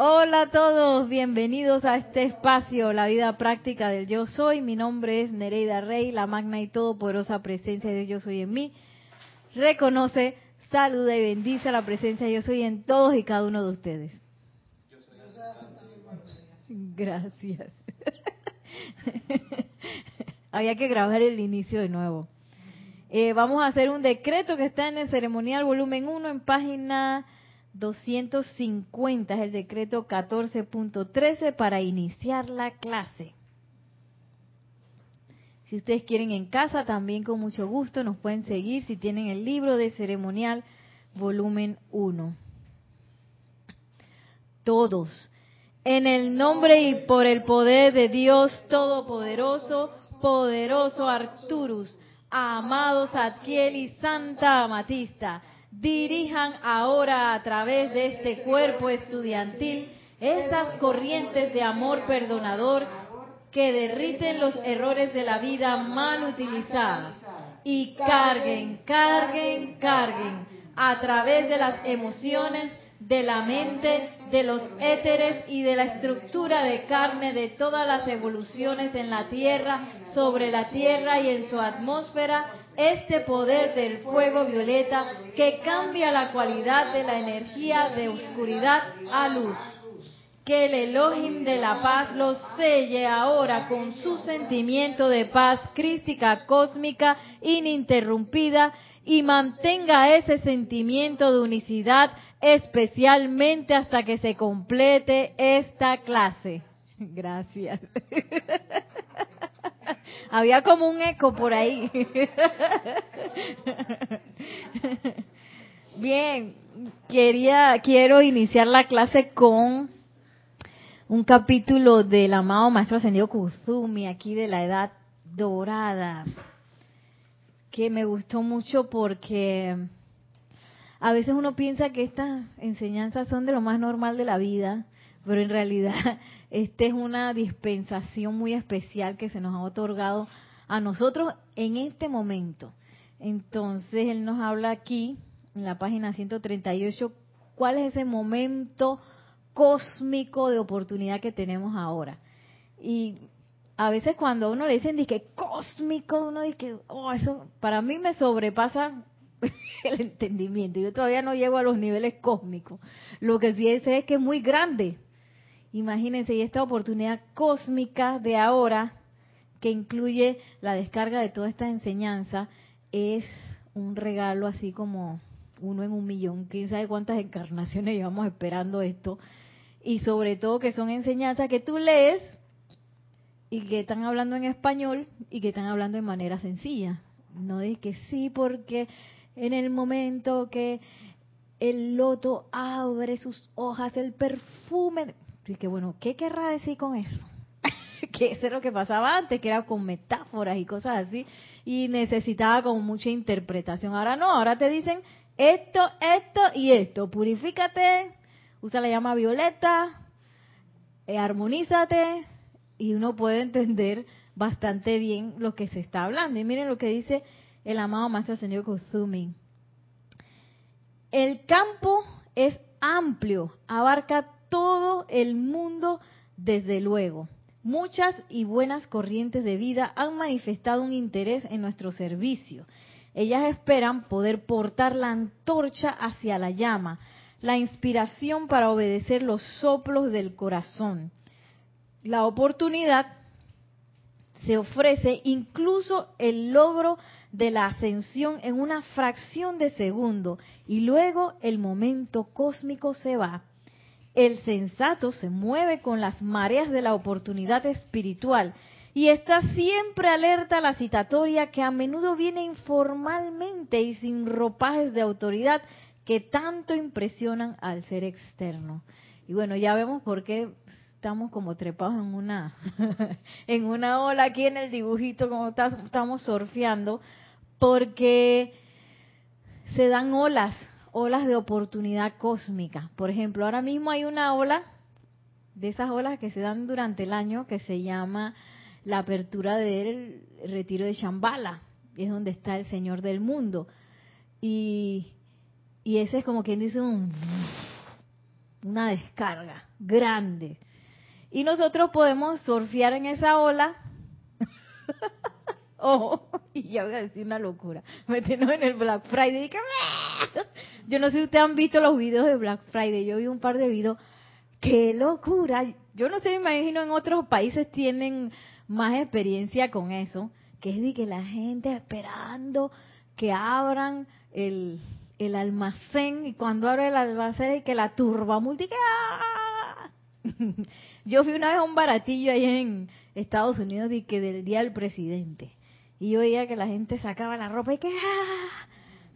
Hola a todos, bienvenidos a este espacio, la vida práctica del yo soy. Mi nombre es Nereida Rey, la magna y todopoderosa presencia de yo soy en mí. Reconoce, saluda y bendice la presencia de yo soy en todos y cada uno de ustedes. Gracias. Había que grabar el inicio de nuevo. Eh, vamos a hacer un decreto que está en el ceremonial volumen 1 en página 250, es el decreto 14.13 para iniciar la clase. Si ustedes quieren en casa, también con mucho gusto nos pueden seguir si tienen el libro de ceremonial volumen 1. Todos, en el nombre y por el poder de Dios Todopoderoso, poderoso Arturus, amados Adquiel y Santa Amatista, dirijan ahora a través de este cuerpo estudiantil esas corrientes de amor perdonador que derriten los errores de la vida mal utilizados. Y carguen, carguen, carguen a través de las emociones, de la mente, de los éteres y de la estructura de carne de todas las evoluciones en la Tierra, sobre la Tierra y en su atmósfera, este poder del fuego violeta que cambia la cualidad de la energía de oscuridad a luz. Que el Elohim de la paz los selle ahora con su sentimiento de paz crística cósmica ininterrumpida y mantenga ese sentimiento de unicidad especialmente hasta que se complete esta clase. Gracias. Había como un eco por ahí. Bien, quería quiero iniciar la clase con un capítulo del amado maestro ascendido Kuzumi aquí de la edad dorada que me gustó mucho porque a veces uno piensa que estas enseñanzas son de lo más normal de la vida, pero en realidad esta es una dispensación muy especial que se nos ha otorgado a nosotros en este momento. Entonces, él nos habla aquí, en la página 138, cuál es ese momento cósmico de oportunidad que tenemos ahora. Y a veces cuando a uno le dicen que cósmico, uno dice, oh, eso para mí me sobrepasa el entendimiento. Yo todavía no llego a los niveles cósmicos. Lo que sí sé es que es muy grande. Imagínense, y esta oportunidad cósmica de ahora, que incluye la descarga de toda esta enseñanza, es un regalo así como uno en un millón. Quién sabe cuántas encarnaciones llevamos esperando esto. Y sobre todo que son enseñanzas que tú lees y que están hablando en español y que están hablando de manera sencilla. No es que sí, porque en el momento que el loto abre sus hojas, el perfume. Y que bueno, ¿qué querrá decir con eso? que eso es lo que pasaba antes, que era con metáforas y cosas así, y necesitaba como mucha interpretación. Ahora no, ahora te dicen esto, esto y esto. Purifícate, usa la llama violeta, eh, armonízate, y uno puede entender bastante bien lo que se está hablando. Y miren lo que dice el amado Maestro Señor Kozumi. El campo es amplio, abarca todo el mundo desde luego. Muchas y buenas corrientes de vida han manifestado un interés en nuestro servicio. Ellas esperan poder portar la antorcha hacia la llama, la inspiración para obedecer los soplos del corazón. La oportunidad se ofrece incluso el logro de la ascensión en una fracción de segundo y luego el momento cósmico se va. El sensato se mueve con las mareas de la oportunidad espiritual y está siempre alerta a la citatoria que a menudo viene informalmente y sin ropajes de autoridad que tanto impresionan al ser externo. Y bueno, ya vemos por qué estamos como trepados en una en una ola aquí en el dibujito como estamos surfeando porque se dan olas olas de oportunidad cósmica por ejemplo ahora mismo hay una ola de esas olas que se dan durante el año que se llama la apertura del retiro de Shambhala es donde está el Señor del mundo y y ese es como quien dice un una descarga grande. Y nosotros podemos surfear en esa ola. y ya voy a decir una locura. Meternos en el Black Friday. Yo no sé si ustedes han visto los videos de Black Friday. Yo vi un par de videos. ¡Qué locura! Yo no sé, me imagino en otros países tienen más experiencia con eso. Que es de que la gente esperando que abran el, el almacén y cuando abre el almacén y que la turba multi ¡ah! yo fui una vez a un baratillo ahí en Estados Unidos y que del día del presidente y yo veía que la gente sacaba la ropa y que ¡ah!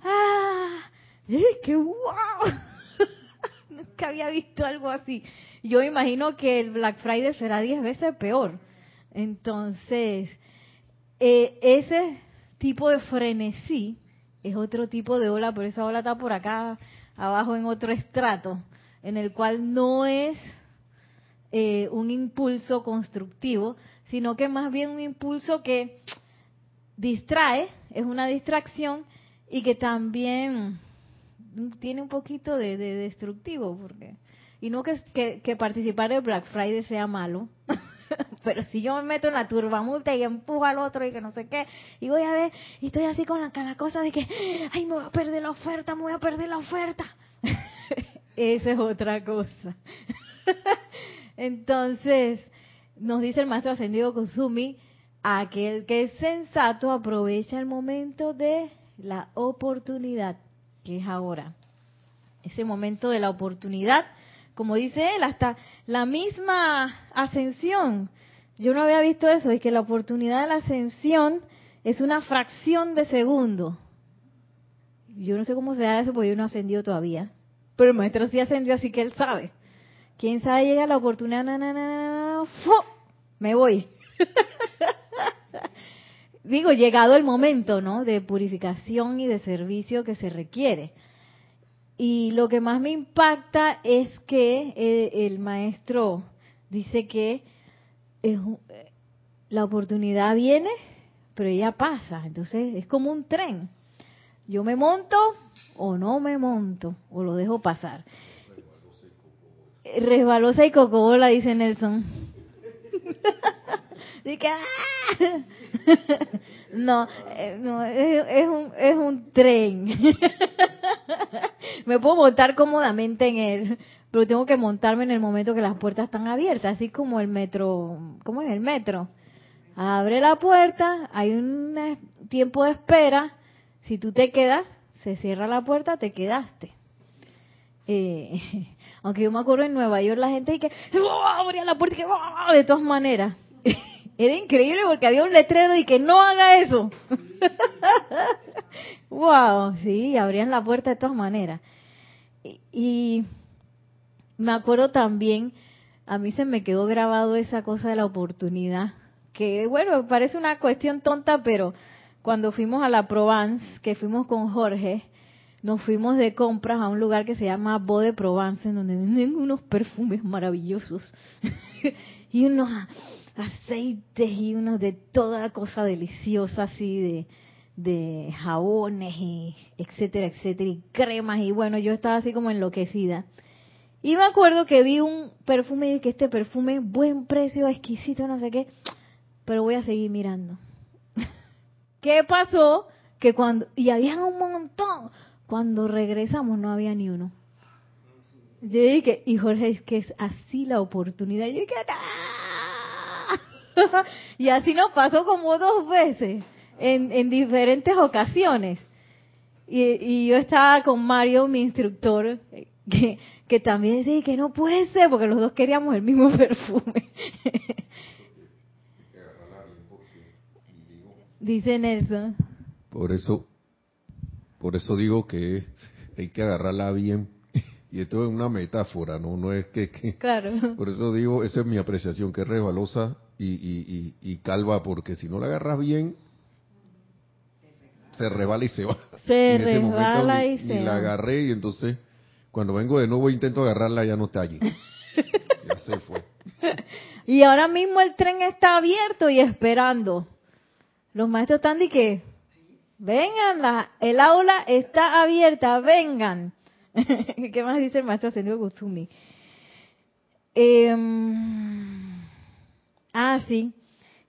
¡ah! ¡qué wow! Nunca había visto algo así. Yo imagino que el Black Friday será diez veces peor. Entonces, eh, ese tipo de frenesí es otro tipo de ola, por esa ola está por acá abajo en otro estrato, en el cual no es eh, un impulso constructivo, sino que más bien un impulso que distrae, es una distracción y que también tiene un poquito de, destructivo, porque y no que, que, participar del Black Friday sea malo, pero si yo me meto en la turbamulta y empujo al otro y que no sé qué, y voy a ver, y estoy así con la, cosa de que, ay, me voy a perder la oferta, me voy a perder la oferta. Esa es otra cosa. Entonces, nos dice el maestro ascendido Kusumi, aquel que es sensato aprovecha el momento de la oportunidad, que es ahora. Ese momento de la oportunidad como dice él, hasta la misma ascensión. Yo no había visto eso, es que la oportunidad de la ascensión es una fracción de segundo. Yo no sé cómo se da eso porque yo no he ascendido todavía. Pero el maestro sí ascendió, así que él sabe. ¿Quién sabe llega la oportunidad? Me voy. Digo, llegado el momento, ¿no? De purificación y de servicio que se requiere. Y lo que más me impacta es que eh, el, maestro dice que es, la oportunidad viene, pero ella pasa. Entonces es como un tren. Yo me monto o no me monto o lo dejo pasar. Resbalosa y cocobola, dice Nelson. Dice ¡ah! No, eh, no es, un, es un tren. Me puedo montar cómodamente en él, pero tengo que montarme en el momento que las puertas están abiertas, así como el metro. ¿Cómo es el metro? Abre la puerta, hay un tiempo de espera. Si tú te quedas, se cierra la puerta, te quedaste. Eh, aunque yo me acuerdo en Nueva York la gente que ¡Oh! abría la puerta y que de todas maneras. Era increíble porque había un letrero y que no haga eso. wow, sí, abrían la puerta de todas maneras. Y, me acuerdo también, a mí se me quedó grabado esa cosa de la oportunidad, que bueno, parece una cuestión tonta, pero cuando fuimos a la Provence, que fuimos con Jorge, nos fuimos de compras a un lugar que se llama Bo de Provence, en donde venden unos perfumes maravillosos y unos aceites y unos de toda cosa deliciosa así de, de jabones y etcétera, etcétera, y cremas y bueno, yo estaba así como enloquecida. Y me acuerdo que vi un perfume y que este perfume, buen precio, exquisito, no sé qué, pero voy a seguir mirando. ¿Qué pasó? Que cuando, y había un montón, cuando regresamos no había ni uno. Yo dije, y Jorge, es que es así la oportunidad. Yo dije, y así nos pasó como dos veces, en, en diferentes ocasiones. Y, y, yo estaba con Mario, mi instructor, que, que también decía que no puede ser, porque los dos queríamos el mismo perfume. Dice Nelson. Por eso, por eso digo que hay que agarrarla bien. Y esto es una metáfora, no, no es que, que, Claro. Por eso digo, esa es mi apreciación, que es resbalosa y, calva, porque si no la agarras bien, se rebala y se va. Se resbala y se y la agarré y entonces cuando vengo de nuevo intento agarrarla ya no está allí. ya se fue. Y ahora mismo el tren está abierto y esperando. Los maestros están de que vengan, la, el aula está abierta, vengan. ¿Qué más dice el maestro Ascendido Guzumi? Em, ah, sí.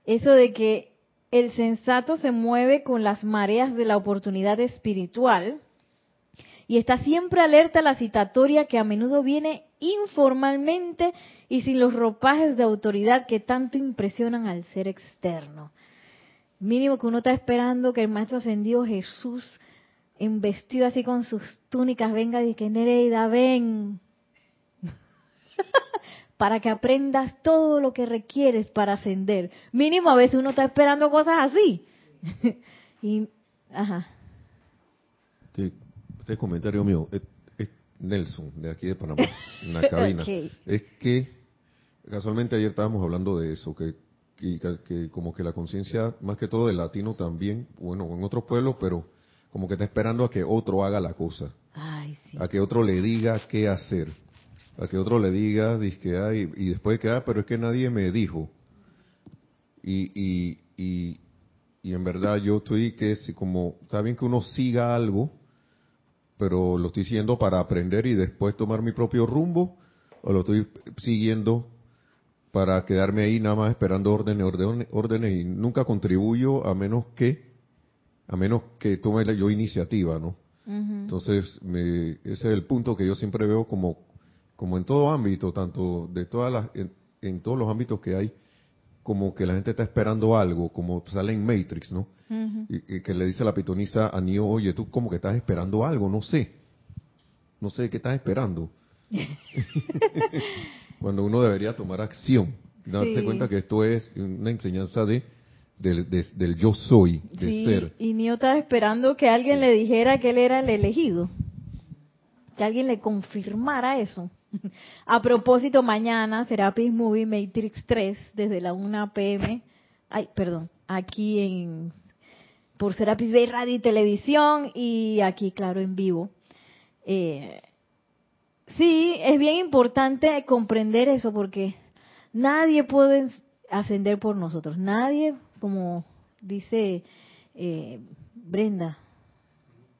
Eso de que el sensato se mueve con las mareas de la oportunidad espiritual y está siempre alerta a la citatoria que a menudo viene informalmente y sin los ropajes de autoridad que tanto impresionan al ser externo. Mínimo que uno está esperando que el Maestro Ascendido Jesús, en vestido así con sus túnicas, venga y que Nereida, ven, para que aprendas todo lo que requieres para ascender. Mínimo a veces uno está esperando cosas así. y, ajá. Este, comentario mío es, Nelson, de aquí de Panamá, en la cabina. Es que casualmente ayer estábamos hablando de eso, que, que, como que la conciencia, más que todo del latino también, bueno, en otros pueblos, pero como que está esperando a que otro haga la cosa. A que otro le diga qué hacer a que otro le diga, que hay, y después que, ah, pero es que nadie me dijo. Y, y, y, y en verdad yo estoy que si como, está bien que uno siga algo, pero lo estoy siguiendo para aprender y después tomar mi propio rumbo, o lo estoy siguiendo para quedarme ahí nada más esperando órdenes, órdenes, órdenes y nunca contribuyo a menos que, a menos que tome yo iniciativa, ¿no? Entonces, me, ese es el punto que yo siempre veo como como en todo ámbito, tanto de todas las, en, todos los ámbitos que hay, como que la gente está esperando algo, como sale en Matrix, ¿no? y, que le dice la pitonisa a Neo, oye, tú como que estás esperando algo, no sé, no sé qué estás esperando. Cuando uno debería tomar acción, darse cuenta que esto es una enseñanza de del, yo soy, de sí, ser. Y Neo estaba esperando que alguien le dijera que él era el elegido, que alguien le confirmara eso. A propósito, mañana Serapis Movie Matrix 3 desde la 1 pm. Ay, perdón, aquí en por Serapis Bay Radio y Televisión y aquí, claro, en vivo. Eh, sí, es bien importante comprender eso porque nadie puede ascender por nosotros. Nadie, como dice eh, Brenda,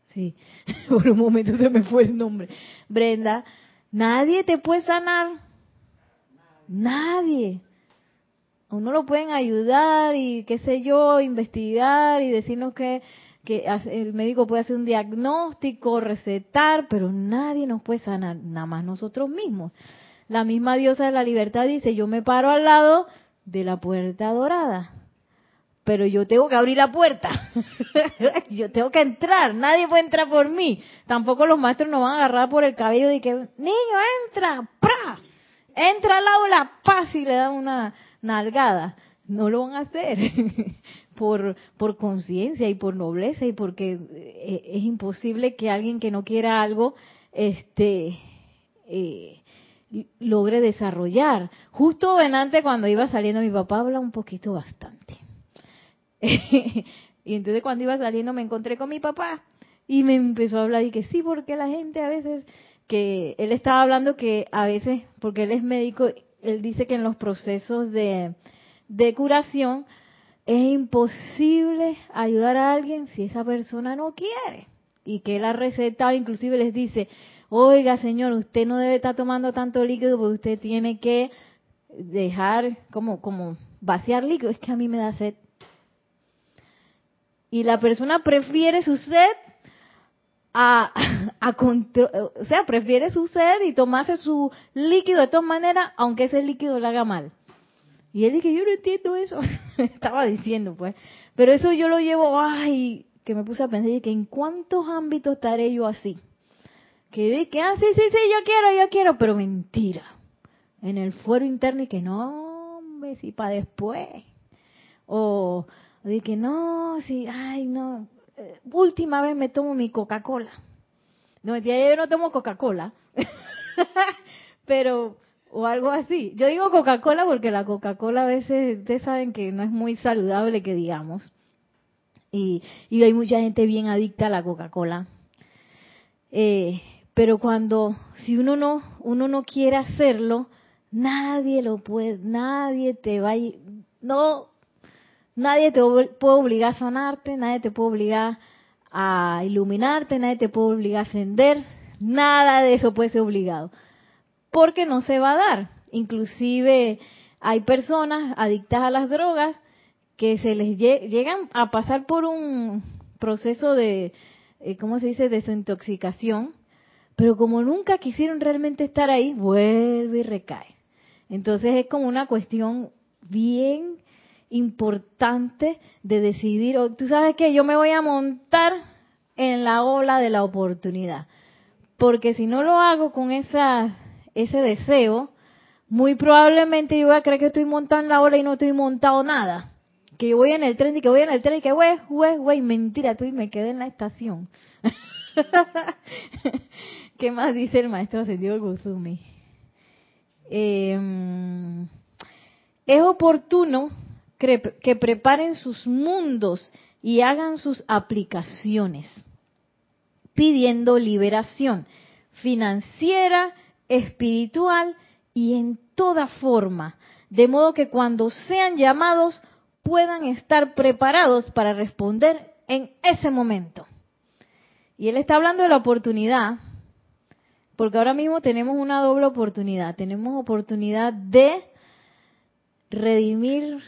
sí, por un momento se me fue el nombre. Brenda, Nadie te puede sanar. Nadie. Uno lo pueden ayudar y qué sé yo, investigar y decirnos que, que el médico puede hacer un diagnóstico, recetar, pero nadie nos puede sanar, nada más nosotros mismos. La misma diosa de la libertad dice, yo me paro al lado de la puerta dorada pero yo tengo que abrir la puerta. yo tengo que entrar. Nadie puede entrar por mí. Tampoco los maestros nos van a agarrar por el cabello y que, niño, entra, ¡pra! Entra al aula, paz y le dan una nalgada. No lo van a hacer. por, por conciencia y por nobleza y porque eh, es imposible que alguien que no quiera algo, este, eh, logre desarrollar. Justo antes cuando iba saliendo mi papá habla un poquito bastante y entonces cuando iba saliendo me encontré con mi papá y me empezó a hablar y que sí, porque la gente a veces, que él estaba hablando que a veces, porque él es médico, él dice que en los procesos de, de curación es imposible ayudar a alguien si esa persona no quiere. Y que él ha recetado, inclusive les dice, oiga señor, usted no debe estar tomando tanto líquido porque usted tiene que dejar como, como vaciar líquido. Es que a mí me da sed y la persona prefiere su sed a, a o sea, prefiere su sed y tomarse su líquido de todas maneras, aunque ese líquido le haga mal. Y él dije, yo no entiendo eso. Estaba diciendo, pues. Pero eso yo lo llevo, ay, que me puse a pensar, que en cuántos ámbitos estaré yo así. Que dije, ah, sí, sí, sí, yo quiero, yo quiero, pero mentira. En el fuero interno y que no, hombre, si para después. O, Dije que no, sí, ay, no. Eh, última vez me tomo mi Coca-Cola. No, yo no tomo Coca-Cola. Pero, o algo así. Yo digo Coca-Cola porque la Coca-Cola a veces, ustedes saben que no es muy saludable que digamos. Y, y hay mucha gente bien adicta a la Coca-Cola. Eh, pero cuando, si uno no, uno no quiere hacerlo, nadie lo puede, nadie te va a, no, Nadie te puede obligar a sanarte, nadie te puede obligar a iluminarte, nadie te puede obligar a ascender, nada de eso puede ser obligado, porque no se va a dar. Inclusive hay personas adictas a las drogas que se les llegan a pasar por un proceso de, eh, ¿cómo se dice?, desintoxicación, pero como nunca quisieron realmente estar ahí, vuelve y recae. Entonces es como una cuestión bien importante de decidir, oh, tú sabes que yo me voy a montar en la ola de la oportunidad, porque si no lo hago con esa, ese deseo, muy probablemente yo voy a creer que estoy montando en la ola y no estoy montado nada. Que yo voy en el tren y que voy en el tren y que güey, güey, güey, mentira, tú y me quedé en la estación. ¿Qué más dice el maestro Ascendido Guzumi? Eh, es oportuno que preparen sus mundos y hagan sus aplicaciones, pidiendo liberación financiera, espiritual y en toda forma, de modo que cuando sean llamados puedan estar preparados para responder en ese momento. Y él está hablando de la oportunidad, porque ahora mismo tenemos una doble oportunidad. Tenemos oportunidad de redimir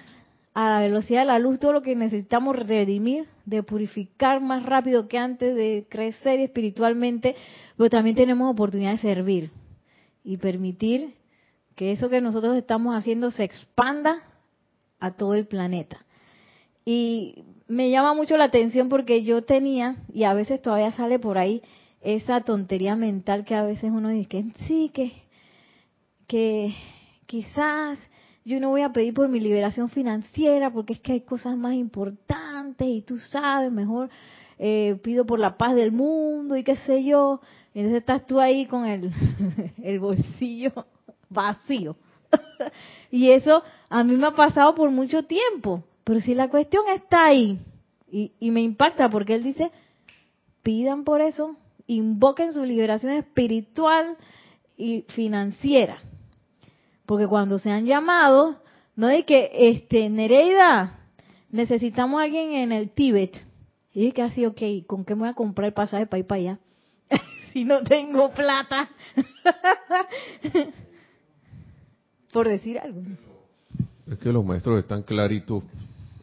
a la velocidad de la luz todo lo que necesitamos redimir, de purificar más rápido que antes, de crecer espiritualmente, pero también tenemos oportunidad de servir y permitir que eso que nosotros estamos haciendo se expanda a todo el planeta. Y me llama mucho la atención porque yo tenía, y a veces todavía sale por ahí, esa tontería mental que a veces uno dice sí, que, que quizás yo no voy a pedir por mi liberación financiera porque es que hay cosas más importantes y tú sabes, mejor eh, pido por la paz del mundo y qué sé yo. Entonces estás tú ahí con el, el bolsillo vacío. y eso a mí me ha pasado por mucho tiempo. Pero si la cuestión está ahí, y, y me impacta porque él dice, pidan por eso, invoquen su liberación espiritual y financiera. Porque cuando se han llamado, no hay que, este, Nereida, necesitamos a alguien en el Tíbet. Y que así, ok, ¿con qué me voy a comprar el pasaje para ir para allá? si no tengo plata. Por decir algo. Es que los maestros están claritos.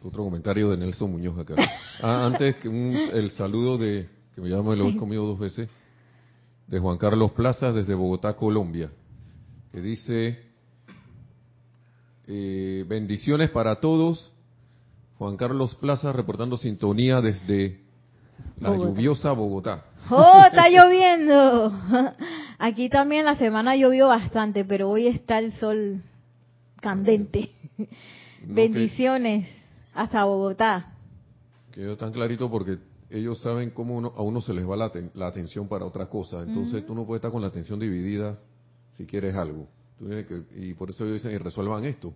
Otro comentario de Nelson Muñoz acá. Ah, antes que el saludo de, que me llama, lo he comido dos veces, de Juan Carlos Plaza desde Bogotá, Colombia, que dice, eh, bendiciones para todos. Juan Carlos Plaza reportando sintonía desde la lluviosa Bogotá. ¡Oh, está lloviendo! Aquí también la semana llovió bastante, pero hoy está el sol candente. Bendiciones hasta Bogotá. Quedó tan clarito porque ellos saben cómo a uno se les va la, la atención para otra cosa. Entonces tú no puedes estar con la atención dividida si quieres algo y por eso ellos dicen, y resuelvan esto.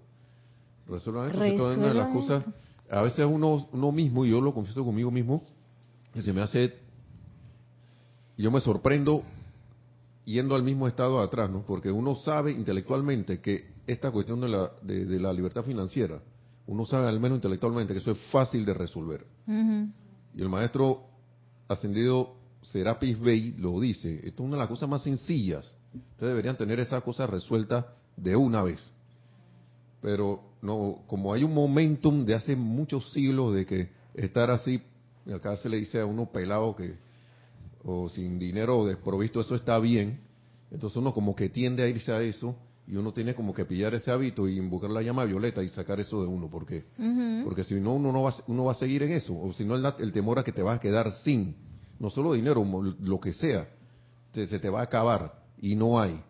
Resuelvan esto. Resuelvan una de las cosas, a veces uno, uno mismo, y yo lo confieso conmigo mismo, que se me hace, yo me sorprendo yendo al mismo estado atrás, ¿no? Porque uno sabe intelectualmente que esta cuestión de la, de, la libertad financiera, uno sabe al menos intelectualmente que eso es fácil de resolver. Y el maestro ascendido Serapis Bey lo dice, esto es una de las cosas más sencillas Ustedes deberían tener esa cosa resuelta de una vez. Pero no, como hay un momentum de hace muchos siglos de que estar así, acá se le dice a uno pelado que, o sin dinero o desprovisto, eso está bien. Entonces uno como que tiende a irse a eso y uno tiene como que pillar ese hábito y invocar la llama violeta y sacar eso de uno. porque Porque si no, uno, no va, uno va a seguir en eso. O si no, el, el temor a que te vas a quedar sin, no solo dinero, lo que sea, se te va a acabar y no hay.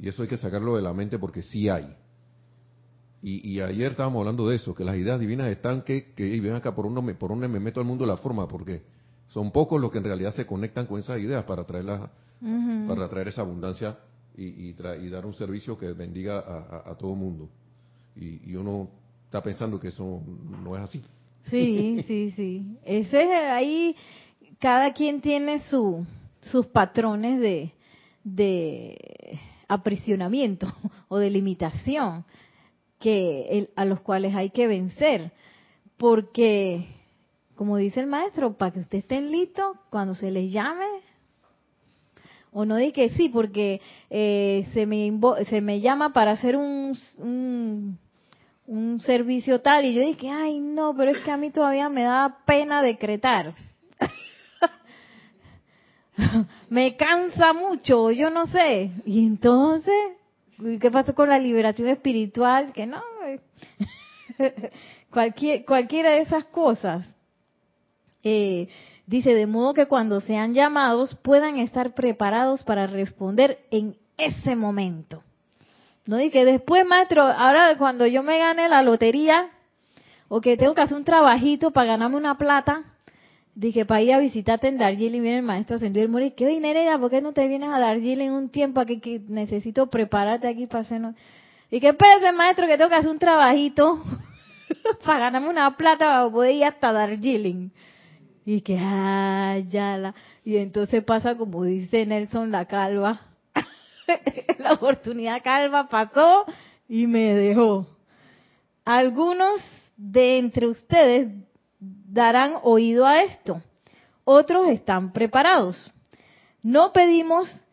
Y eso hay que sacarlo de la mente porque sí hay. Y, ayer estábamos hablando de eso, que las ideas divinas están que, que y ven acá, por uno, por uno me meto al mundo de la forma, porque son pocos los que en realidad se conectan con esas ideas para traer, para traer esa abundancia y, y, dar un servicio que bendiga a, todo el mundo. Y, uno está pensando que eso no es así. Sí, sí, sí. Ese es ahí, cada quien tiene su, sus patrones de, de aprisionamiento o de limitación que a los cuales hay que vencer, porque como dice el maestro, para que usted esté listo cuando se les llame, O no di que sí, porque eh, se, me se me llama para hacer un, un, un servicio tal. Y yo dije, ay, no, pero es que a mí todavía me da pena decretar. me cansa mucho, yo no sé. Y entonces, ¿qué pasó con la liberación espiritual? Que no, Cualquier, cualquiera de esas cosas. Eh, dice, de modo que cuando sean llamados puedan estar preparados para responder en ese momento. No que después, maestro, ahora cuando yo me gane la lotería o que tengo que hacer un trabajito para ganarme una plata, dije, para ir a visitarte en Darjeeling, viene el maestro ascendido el morir. ¿Qué Nereida? ¿Por qué no te vienes a Darjeeling un tiempo aquí que necesito prepararte aquí para hacer... Y que espérese, maestro, que tengo que hacer un trabajito para ganarme una plata para poder ir hasta Darjeeling. Y que, ah, ya la... Y entonces pasa como dice Nelson la calva. la oportunidad calva pasó y me dejó. Algunos de entre ustedes darán oído a esto. Otros están preparados. No pedimos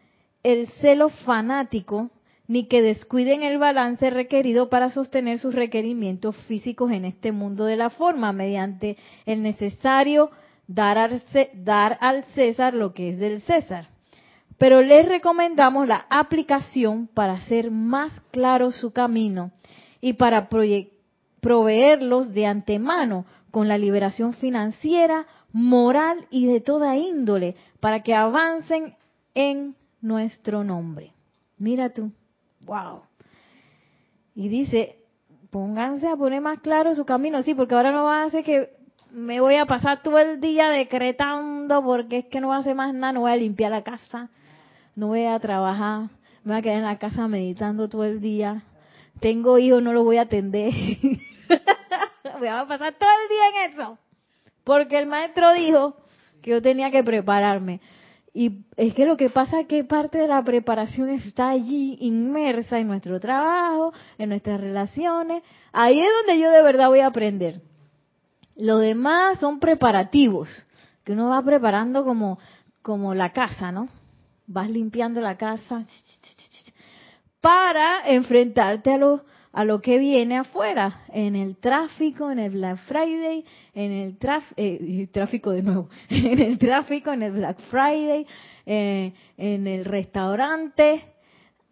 el celo fanático ni que descuiden el balance requerido para sostener sus requerimientos físicos en este mundo de la forma, mediante el necesario dar al, César lo que es del César. Pero les recomendamos la aplicación para hacer más claro su camino y para proveerlos de antemano con la liberación financiera, moral y de toda índole, para que avancen en nuestro nombre. Mira tú. Wow. Y dice, pónganse a poner más claro su camino, sí, porque ahora no va a hacer que me voy a pasar todo el día decretando porque es que no va a hacer más nada, no voy a limpiar la casa, no voy a trabajar, me voy a quedar en la casa meditando todo el día. Tengo hijos, no los voy a atender. voy a pasar todo el día en eso. Porque el maestro dijo que yo tenía que prepararme. Y es que lo que pasa es que parte de la preparación está allí inmersa en nuestro trabajo, en nuestras relaciones. Ahí es donde yo de verdad voy a aprender. Lo demás son preparativos, que uno va preparando como, como la casa, ¿no? Vas limpiando la casa para enfrentarte a los a lo que viene afuera, en el tráfico, en el Black Friday, en el eh, tráfico de nuevo, en el tráfico, en el Black Friday, eh, en el restaurante,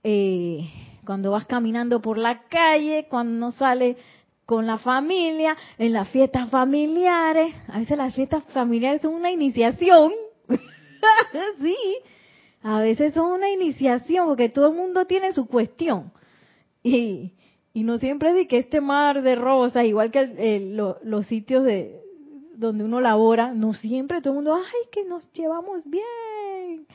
eh, cuando vas caminando por la calle, cuando no sales con la familia, en las fiestas familiares. A veces las fiestas familiares son una iniciación. sí, a veces son una iniciación porque todo el mundo tiene su cuestión. Y, y no siempre de que este mar de rosas, igual que los sitios de donde uno labora, no siempre todo el mundo, ay, que nos llevamos bien.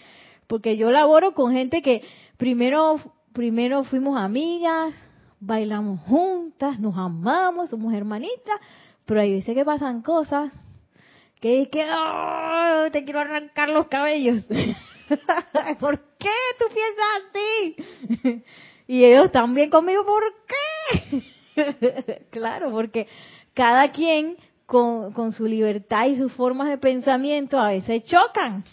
Porque yo laboro con gente que primero, primero fuimos amigas, bailamos juntas, nos amamos, somos hermanitas, pero hay veces que pasan cosas que que oh, te quiero arrancar los cabellos. ¿Por qué tú piensas así? Y ellos también conmigo, ¿por qué? claro, porque cada quien con, con, su libertad y sus formas de pensamiento a veces chocan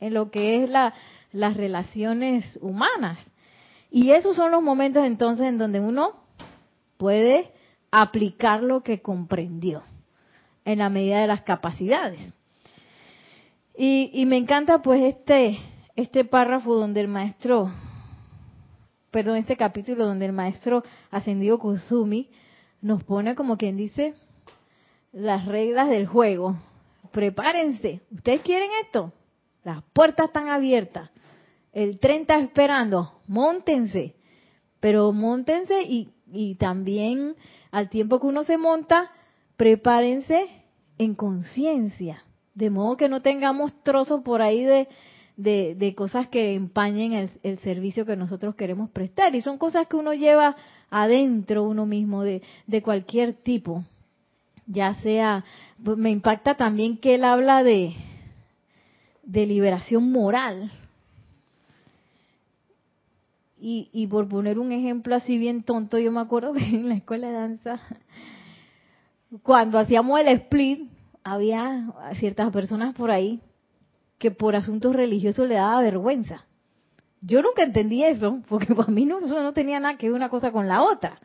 en lo que es la, las relaciones humanas. Y esos son los momentos entonces en donde uno puede aplicar lo que comprendió en la medida de las capacidades. Y, y me encanta pues este, este párrafo donde el maestro perdón, este capítulo donde el maestro ascendido Kusumi nos pone como quien dice las reglas del juego. Prepárense. ¿Ustedes quieren esto? Las puertas están abiertas. El tren está esperando. Móntense. Pero móntense y, y también al tiempo que uno se monta, prepárense en conciencia. De modo que no tengamos trozos por ahí de, de, cosas que empañen el, servicio que nosotros queremos prestar. Y son cosas que uno lleva adentro uno mismo de, de cualquier tipo. Ya sea, pues, me impacta también que él habla de, de liberación moral. Y, y por poner un ejemplo así bien tonto, yo me acuerdo que en la escuela de danza, cuando hacíamos el split, había ciertas personas por ahí que por asuntos religiosos le daba vergüenza. Yo nunca entendí eso, porque para mí no, eso no tenía nada que ver una cosa con la otra.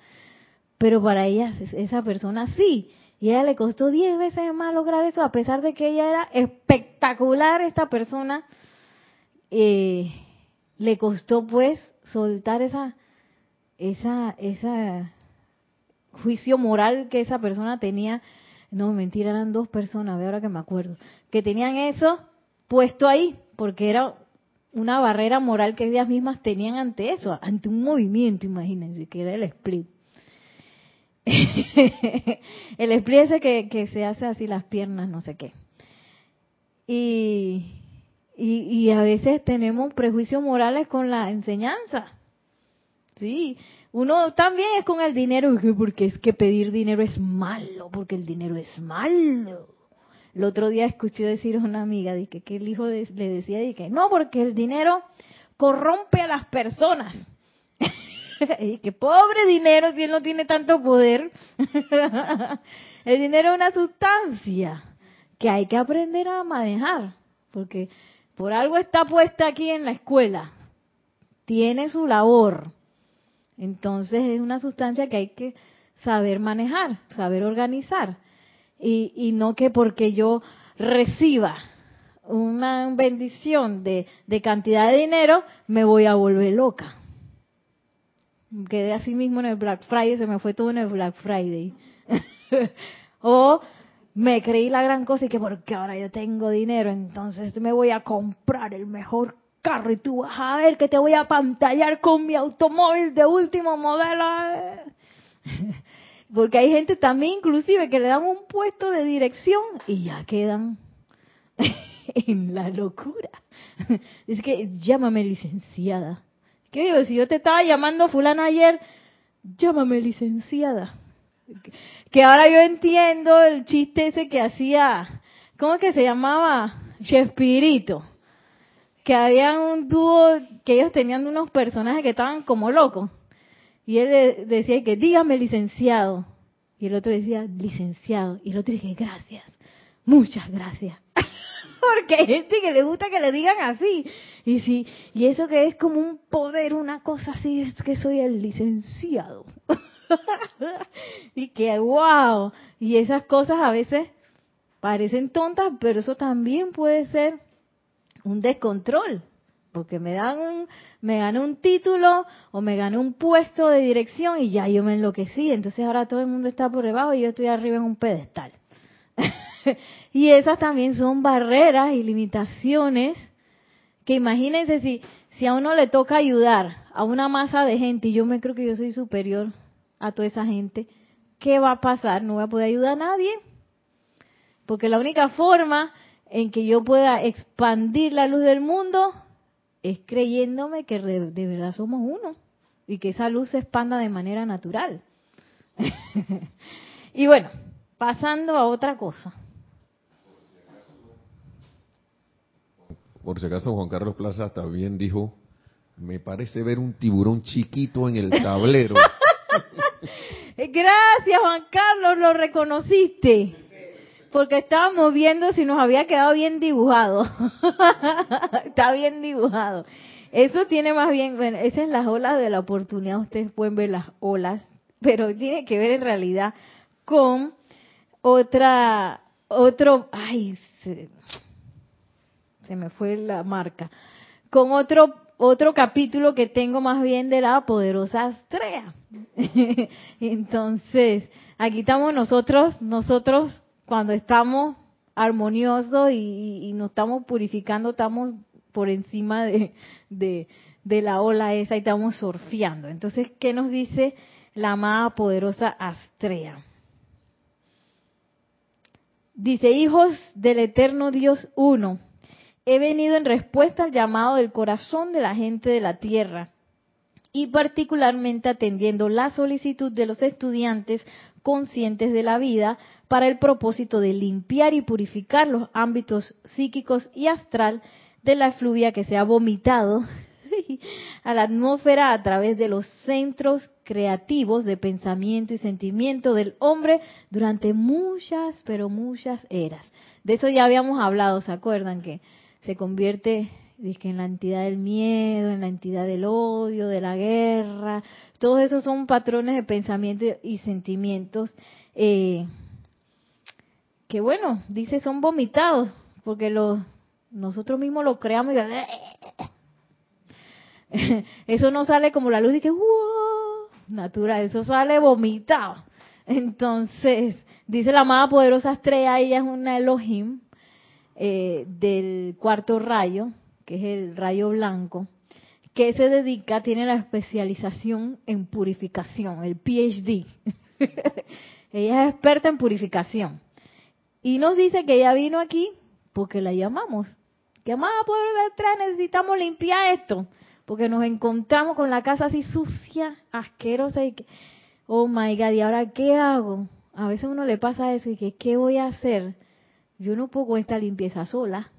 Pero para ella, esa persona sí. Y a ella le costó diez veces más lograr eso, a pesar de que ella era espectacular, esta persona, eh, le costó pues soltar esa, esa, esa juicio moral que esa persona tenía. No, mentira, eran dos personas, ahora que me acuerdo, que tenían eso puesto ahí, porque era una barrera moral que ellas mismas tenían ante eso, ante un movimiento, imagínense, que era el split. el split ese que, se hace así las piernas, no sé qué. Y, y, y a veces tenemos prejuicios morales con la enseñanza. Sí, uno también es con el dinero, porque es que pedir dinero es malo, porque el dinero es malo. El otro día escuché decir a una amiga que, que el hijo le decía que no, porque el dinero corrompe a las personas. y que pobre dinero si él no tiene tanto poder. el dinero es una sustancia que hay que aprender a manejar, porque por algo está puesta aquí en la escuela. Tiene su labor. Entonces es una sustancia que hay que saber manejar, saber organizar. Y, y no que porque yo reciba una bendición de, de cantidad de dinero, me voy a volver loca quedé así mismo en el Black Friday, se me fue todo en el Black Friday. o me creí la gran cosa y que porque ahora yo tengo dinero, entonces me voy a comprar el mejor carro y tú vas a ver que te voy a pantallar con mi automóvil de último modelo. porque hay gente también inclusive que le dan un puesto de dirección y ya quedan en la locura. Es que llámame licenciada ¿Qué digo? Si yo te estaba llamando fulana ayer, llámame licenciada. Que ahora yo entiendo el chiste ese que hacía, ¿cómo es que se llamaba? Chespirito. Que había un dúo, que ellos tenían unos personajes que estaban como locos. Y él decía que dígame licenciado. Y el otro decía licenciado. Y el otro dije gracias. Muchas gracias. Porque hay gente que le gusta que le digan así. Y sí, y eso que es como un poder, una cosa así, es que soy el licenciado. y que wow. Y esas cosas a veces parecen tontas, pero eso también puede ser un descontrol. Porque me dan un, me gané un título o me gané un puesto de dirección y ya yo me enloquecí. Entonces ahora todo el mundo está por debajo y yo estoy arriba en un pedestal. y esas también son barreras y limitaciones que imagínense si, si a uno le toca ayudar a una masa de gente y yo me creo que yo soy superior a toda esa gente, ¿qué va a pasar? No voy a poder ayudar a nadie. Porque la única forma en que yo pueda expandir la luz del mundo es creyéndome que de verdad somos uno y que esa luz se expanda de manera natural. y bueno, pasando a otra cosa. Por si acaso Juan Carlos Plaza también dijo, me parece ver un tiburón chiquito en el tablero. Gracias Juan Carlos, lo reconociste. Porque estábamos viendo si nos había quedado bien dibujado. Está bien dibujado. Eso tiene más bien, bueno, esas es las olas de la oportunidad, ustedes pueden ver las olas, pero tiene que ver en realidad con otra, otro, ay, se me fue la marca, con otro otro capítulo que tengo más bien de la poderosa Astrea. Entonces, aquí estamos nosotros, nosotros cuando estamos armoniosos y, nos estamos purificando, estamos por encima de, la ola esa y estamos surfeando. Entonces, ¿qué nos dice la amada poderosa Astrea? Dice, hijos del eterno Dios uno, he venido en respuesta al llamado del corazón de la gente de la tierra y particularmente atendiendo la solicitud de los estudiantes conscientes de la vida para el propósito de limpiar y purificar los ámbitos psíquicos y astral de la efluvia que se ha vomitado a la atmósfera a través de los centros creativos de pensamiento y sentimiento del hombre durante muchas, pero muchas eras. De eso ya habíamos hablado, ¿se acuerdan? Que se convierte en la entidad del miedo, en la entidad del odio, de la guerra. Todos esos son patrones de pensamiento y sentimientos eh, que, bueno, dice son vomitados, porque los, nosotros mismos lo creamos y eso no sale como la luz y que natural, eso sale vomitado. Entonces, dice la amada poderosa estrella, ella es una Elohim eh, del cuarto rayo, que es el rayo blanco, que se dedica, tiene la especialización en purificación, el PhD. ella es experta en purificación. Y nos dice que ella vino aquí porque la llamamos. Que amada poderosa estrella, necesitamos limpiar esto porque nos encontramos con la casa así sucia, asquerosa y que, oh my God, ¿y ahora qué hago? A veces uno le pasa eso y que, ¿qué voy a hacer? Yo no puedo esta limpieza sola.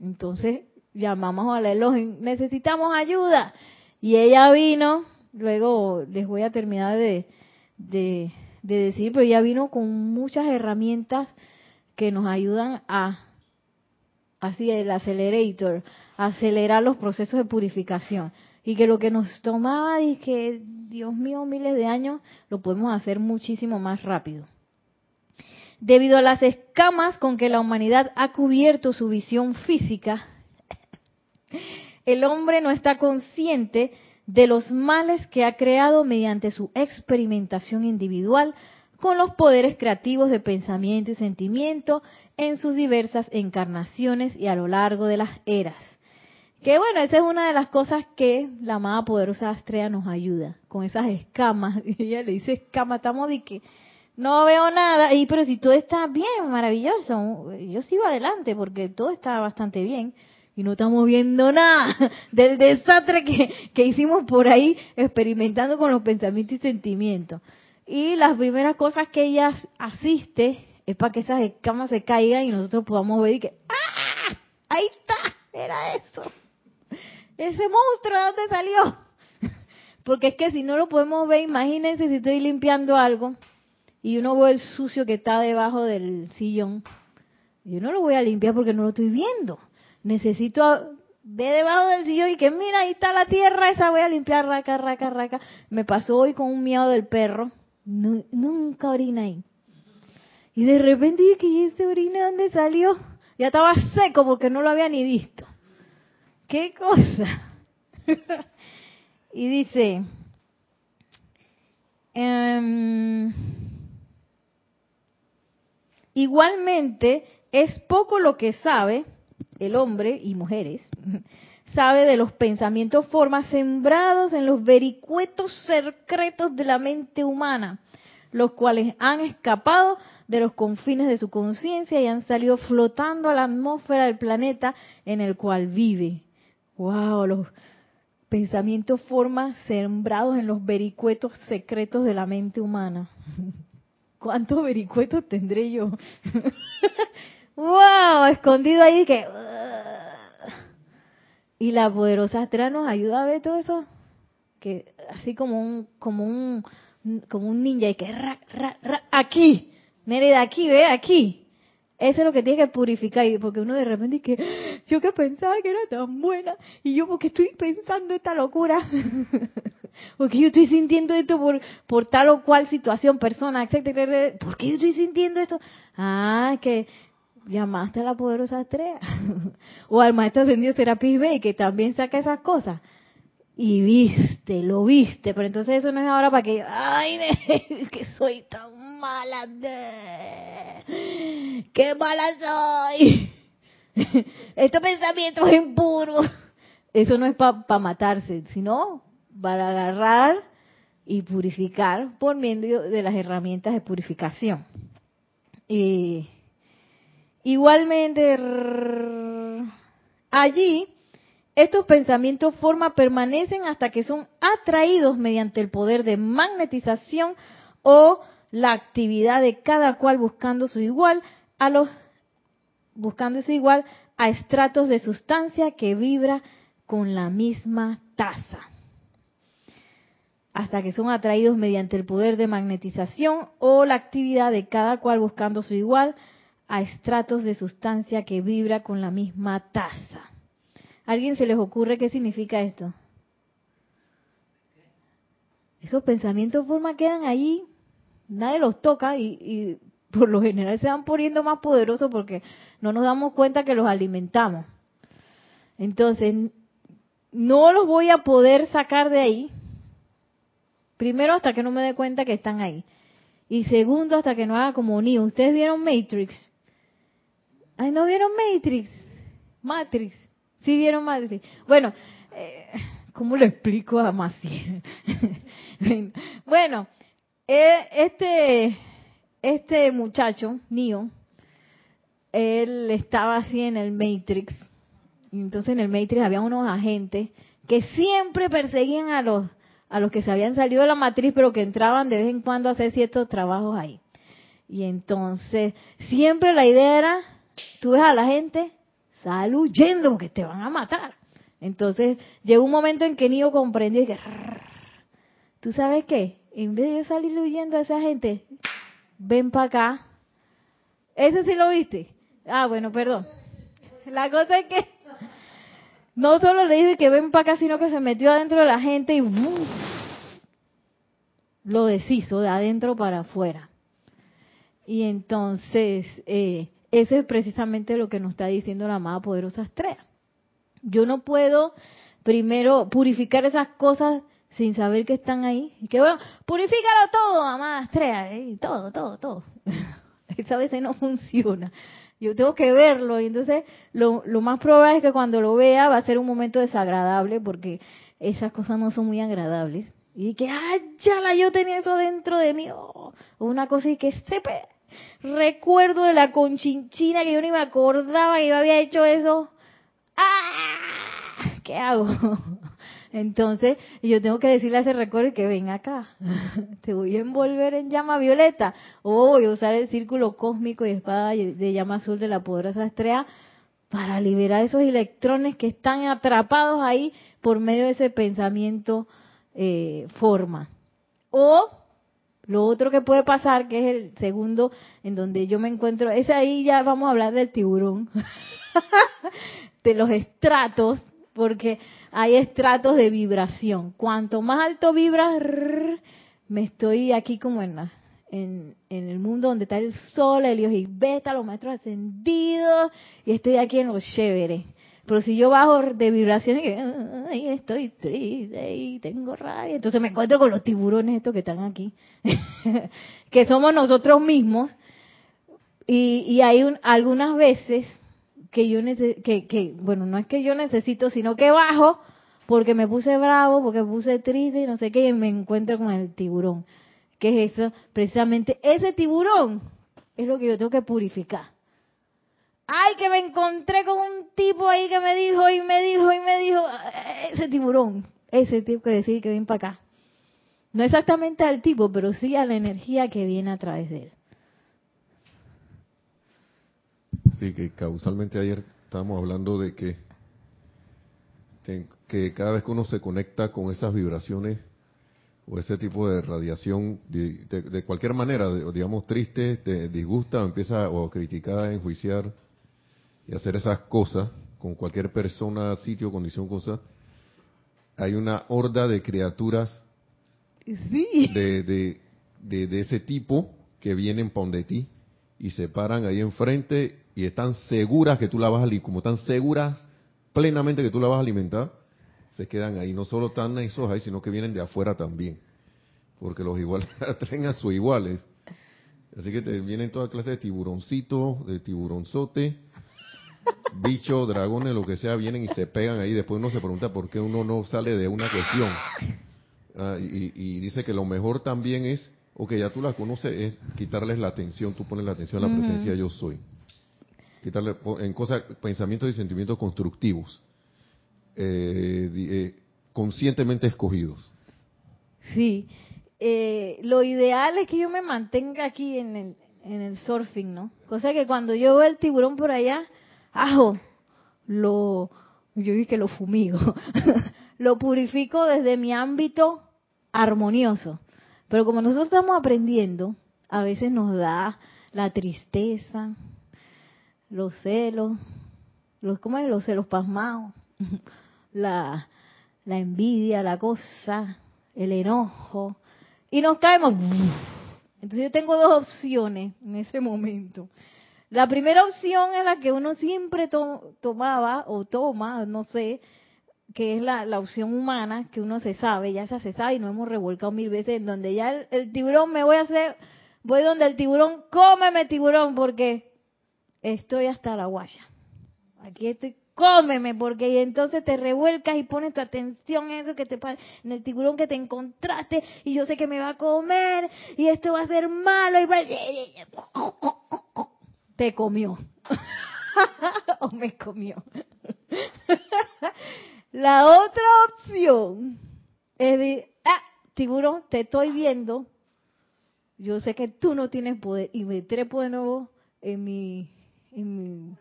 Entonces llamamos a la Elohim, necesitamos ayuda. Y ella vino, luego les voy a terminar de, de, de decir, pero ella vino con muchas herramientas que nos ayudan a así el accelerator, acelerar los procesos de purificación. Y que lo que nos tomaba, y que, Dios mío, miles de años, lo podemos hacer muchísimo más rápido. Debido a las escamas con que la humanidad ha cubierto su visión física, el hombre no está consciente de los males que ha creado mediante su experimentación individual con los poderes creativos de pensamiento y sentimiento en sus diversas encarnaciones y a lo largo de las eras. Que bueno, esa es una de las cosas que la amada poderosa Astrea nos ayuda, con esas escamas. Y ella le dice escama, estamos que no veo nada. Y pero si todo está bien, maravilloso, yo sigo adelante porque todo está bastante bien. Y no estamos viendo nada del desastre que, que hicimos por ahí experimentando con los pensamientos y sentimientos. Y las primeras cosas que ella asiste es para que esas escamas se caigan y nosotros podamos ver y que ¡ah! Ahí está, era eso. Ese monstruo, ¿de dónde salió? Porque es que si no lo podemos ver, imagínense si estoy limpiando algo y uno ve el sucio que está debajo del sillón. Yo no lo voy a limpiar porque no lo estoy viendo. Necesito ver debajo del sillón y que mira, ahí está la tierra, esa voy a limpiar, raca, raca, raca. Me pasó hoy con un miedo del perro. nunca orina ahí. Y de repente dije, ¿y ese orina dónde salió? Ya estaba seco porque no lo había ni visto. ¿Qué cosa? y dice, em, igualmente es poco lo que sabe el hombre y mujeres, sabe de los pensamientos, formas sembrados en los vericuetos secretos de la mente humana, los cuales han escapado de los confines de su conciencia y han salido flotando a la atmósfera del planeta en el cual vive. ¡Wow! Los pensamientos formas sembrados en los vericuetos secretos de la mente humana. ¿Cuántos vericuetos tendré yo? ¡Wow! Escondido ahí que... Y la poderosa Astrea nos ayuda a ver todo eso. Que así como un, como un, como un ninja y que aquí de aquí, ve, aquí. Eso es lo que tiene que purificar, porque uno de repente que yo que pensaba que era tan buena y yo porque estoy pensando esta locura, porque yo estoy sintiendo esto por, por tal o cual situación, persona, etcétera, ¿por qué yo estoy sintiendo esto? Ah, que llamaste a la poderosa estrella. O al maestro ascendido Serapis Bey que también saca esas cosas. Y viste, lo viste, pero entonces eso no es ahora para que, ay, que soy tan mala, qué mala soy, estos pensamientos impuros, eso no es para matarse, sino para agarrar y purificar por medio de las herramientas de purificación. Y igualmente, allí estos pensamientos forma permanecen hasta que son atraídos mediante el poder de magnetización o la actividad de cada cual buscando su igual a los buscando su igual a estratos de sustancia que vibra con la misma tasa. Hasta que son atraídos mediante el poder de magnetización o la actividad de cada cual buscando su igual a estratos de sustancia que vibra con la misma tasa. alguien se les ocurre qué significa esto? Esos pensamientos forma quedan ahí, nadie los toca y, y por lo general se van poniendo más poderosos porque no nos damos cuenta que los alimentamos. Entonces, no los voy a poder sacar de ahí. Primero, hasta que no me dé cuenta que están ahí. Y segundo, hasta que no haga como ni ¿Ustedes vieron Matrix? Ay, ¿no vieron Matrix? Matrix. Sí vieron Matrix. Bueno, eh, ¿cómo lo explico a Masi? bueno, eh, este, este muchacho, Neo, él estaba así en el Matrix. Entonces en el Matrix había unos agentes que siempre perseguían a los a los que se habían salido de la matriz, pero que entraban de vez en cuando a hacer ciertos trabajos ahí. Y entonces, siempre la idea era, tú ves a la gente, sal huyendo porque te van a matar. Entonces, llegó un momento en que Nio comprendió que, ¿tú sabes qué? En vez de salir huyendo a esa gente, ven para acá. ¿Ese sí lo viste? Ah, bueno, perdón. La cosa es que no solo le dice que ven para acá, sino que se metió adentro de la gente y lo deshizo de adentro para afuera. Y entonces, eh, eso es precisamente lo que nos está diciendo la amada poderosa estrella. Yo no puedo primero purificar esas cosas sin saber que están ahí. Y que bueno, purifícalo todo, amada estrella, eh, todo, todo, todo. Esa veces no funciona. Yo tengo que verlo y entonces lo, más probable es que cuando lo vea va a ser un momento desagradable porque esas cosas no son muy agradables. Y que, ay, ya la yo tenía eso dentro de mí. Oh, una cosa y que sepe. Recuerdo de la conchinchina que yo ni me acordaba que yo había hecho eso. ¡Ah! ¿Qué hago? Entonces, yo tengo que decirle a ese recuerdo que ven acá, te voy a envolver en llama violeta, o voy a usar el círculo cósmico y espada de llama azul de la poderosa estrella para liberar esos electrones que están atrapados ahí por medio de ese pensamiento eh, forma. O lo otro que puede pasar, que es el segundo en donde yo me encuentro, es ahí ya vamos a hablar del tiburón, de los estratos porque hay estratos de vibración. Cuanto más alto vibras, me estoy aquí como en, en, el mundo donde está el sol, el y beta, los maestros ascendidos, y estoy aquí en los chéveres. Pero si yo bajo de vibración y estoy triste y tengo rabia, entonces me encuentro con los tiburones estos que están aquí, que somos nosotros mismos. Y, y hay un, algunas veces que yo que, que, bueno, no es que yo necesito, sino que bajo porque me puse bravo, porque me puse triste y no sé qué, y me encuentro con el tiburón. ¿Qué es eso? Precisamente ese tiburón es lo que yo tengo que purificar. Ay, que me encontré con un tipo ahí que me dijo y me dijo y me dijo, ese tiburón, ese tipo que decir que ven para acá. No exactamente al tipo, pero sí a la energía que viene a través de él. Sí, que causalmente ayer estábamos hablando de que, que cada vez que uno se conecta con esas vibraciones o ese tipo de radiación, de, cualquier manera, digamos triste, te disgusta, o empieza o a criticar, a enjuiciar y hacer esas cosas con cualquier persona, sitio, condición, cosa, hay una horda de criaturas de, de, de, ese tipo que vienen para donde ti y se paran ahí enfrente y están seguras que tú la vas a alimentar, como están seguras plenamente que tú la vas a alimentar, se quedan ahí. No solo están esos ahí, sino que vienen de afuera también. Porque los iguales traen a sus iguales. Así que te vienen toda clase de tiburoncitos, de tiburonzote, bichos, dragones, lo que sea, vienen y se pegan ahí. Después uno se pregunta por qué uno no sale de una cuestión. Ah, y, y, dice que lo mejor también es, o que ya tú la conoces, es quitarles la atención, tú pones la atención a la presencia yo soy quitarle en cosas, pensamientos y sentimientos constructivos, eh, eh, conscientemente escogidos. Sí, eh, lo ideal es que yo me mantenga aquí en el, en el surfing, ¿no? Cosa que cuando yo veo el tiburón por allá, ajo, lo, yo dije que lo fumigo, lo purifico desde mi ámbito armonioso. Pero como nosotros estamos aprendiendo, a veces nos da la tristeza, los celos, los, ¿cómo es? Los celos pasmados, la, la envidia, la cosa, el enojo, y nos caemos. Entonces yo tengo dos opciones en ese momento. La primera opción es la que uno siempre tomaba o toma, no sé, que es la, la, opción humana, que uno se sabe, ya se sabe y nos hemos revolcado mil veces, en donde ya el, tiburón me voy a hacer, voy donde el tiburón, cómeme tiburón, porque estoy hasta la guaya. Aquí estoy, cómeme, porque entonces te revuelcas y pones tu atención en eso que te en el tiburón que te encontraste, y yo sé que me va a comer, y esto va a ser malo, y te comió. o me comió. La otra opción es de, ah, tiburón, te estoy viendo. Yo sé que tú no tienes poder y me trepo de nuevo en mi, en mi,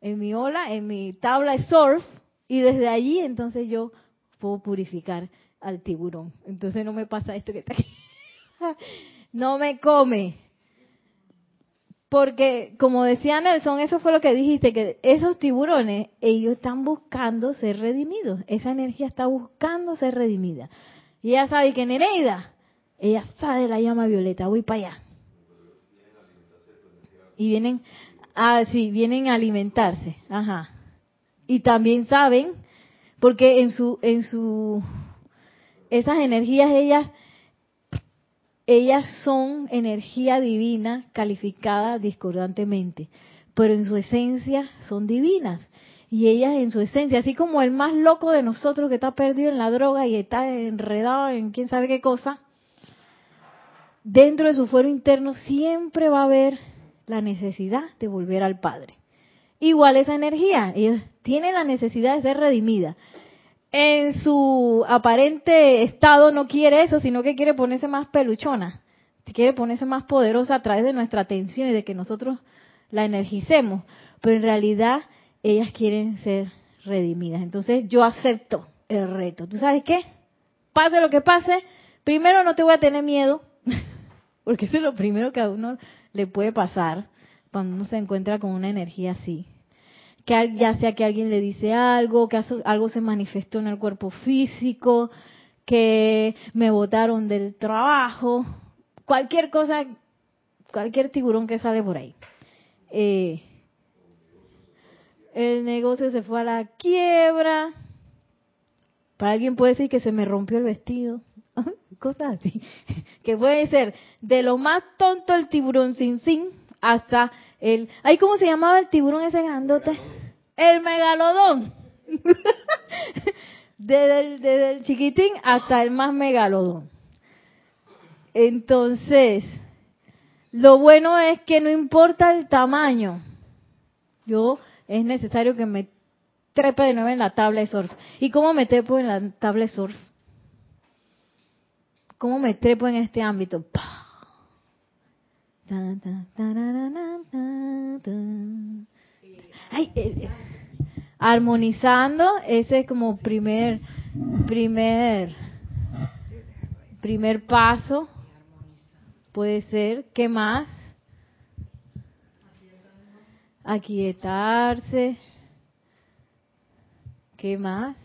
en mi ola, en mi tabla de surf y desde allí entonces yo puedo purificar al tiburón. Entonces no me pasa esto que está aquí. no me come. Porque, como decía Nelson, eso fue lo que dijiste, que esos tiburones, ellos están buscando ser redimidos. Esa energía está buscando ser redimida. Y ella sabe que Nereida, ella sabe la llama violeta, voy para allá. Y vienen, ah, sí, vienen a alimentarse, ajá. Y también saben, porque en su, en su, esas energías ellas ellas son energía divina calificada discordantemente, pero en su esencia son divinas. Y ellas en su esencia, así como el más loco de nosotros que está perdido en la droga y está enredado en quién sabe qué cosa, dentro de su fuero interno siempre va a haber la necesidad de volver al Padre. Igual esa energía, ella tiene la necesidad de ser redimida en su aparente estado no quiere eso, sino que quiere ponerse más peluchona, quiere ponerse más poderosa a través de nuestra atención y de que nosotros la energicemos. Pero en realidad ellas quieren ser redimidas. Entonces yo acepto el reto. ¿Tú sabes qué? Pase lo que pase, primero no te voy a tener miedo, porque eso es lo primero que a uno le puede pasar cuando uno se encuentra con una energía así que ya sea que alguien le dice algo, que algo se manifestó en el cuerpo físico, que me botaron del trabajo, cualquier cosa, cualquier tiburón que sale por ahí. Eh, el negocio se fue a la quiebra. Para alguien puede decir que se me rompió el vestido. Cosas así. Que puede ser de lo más tonto el tiburón sin sin hasta el... ¿Ay, cómo se llamaba el tiburón ese grandote? El megalodón. desde, el, chiquitín hasta el más megalodón. Entonces, lo bueno es que no importa el tamaño. Yo es necesario que me trepe de nuevo en la tabla de surf. ¿Y cómo me trepo en la tabla de surf? ¿Cómo me trepo en este ámbito? Eh, eh, armonizando, ese es como primer, primer, primer paso. Puede ser, ¿qué más? Aquietarse. ¿Qué más?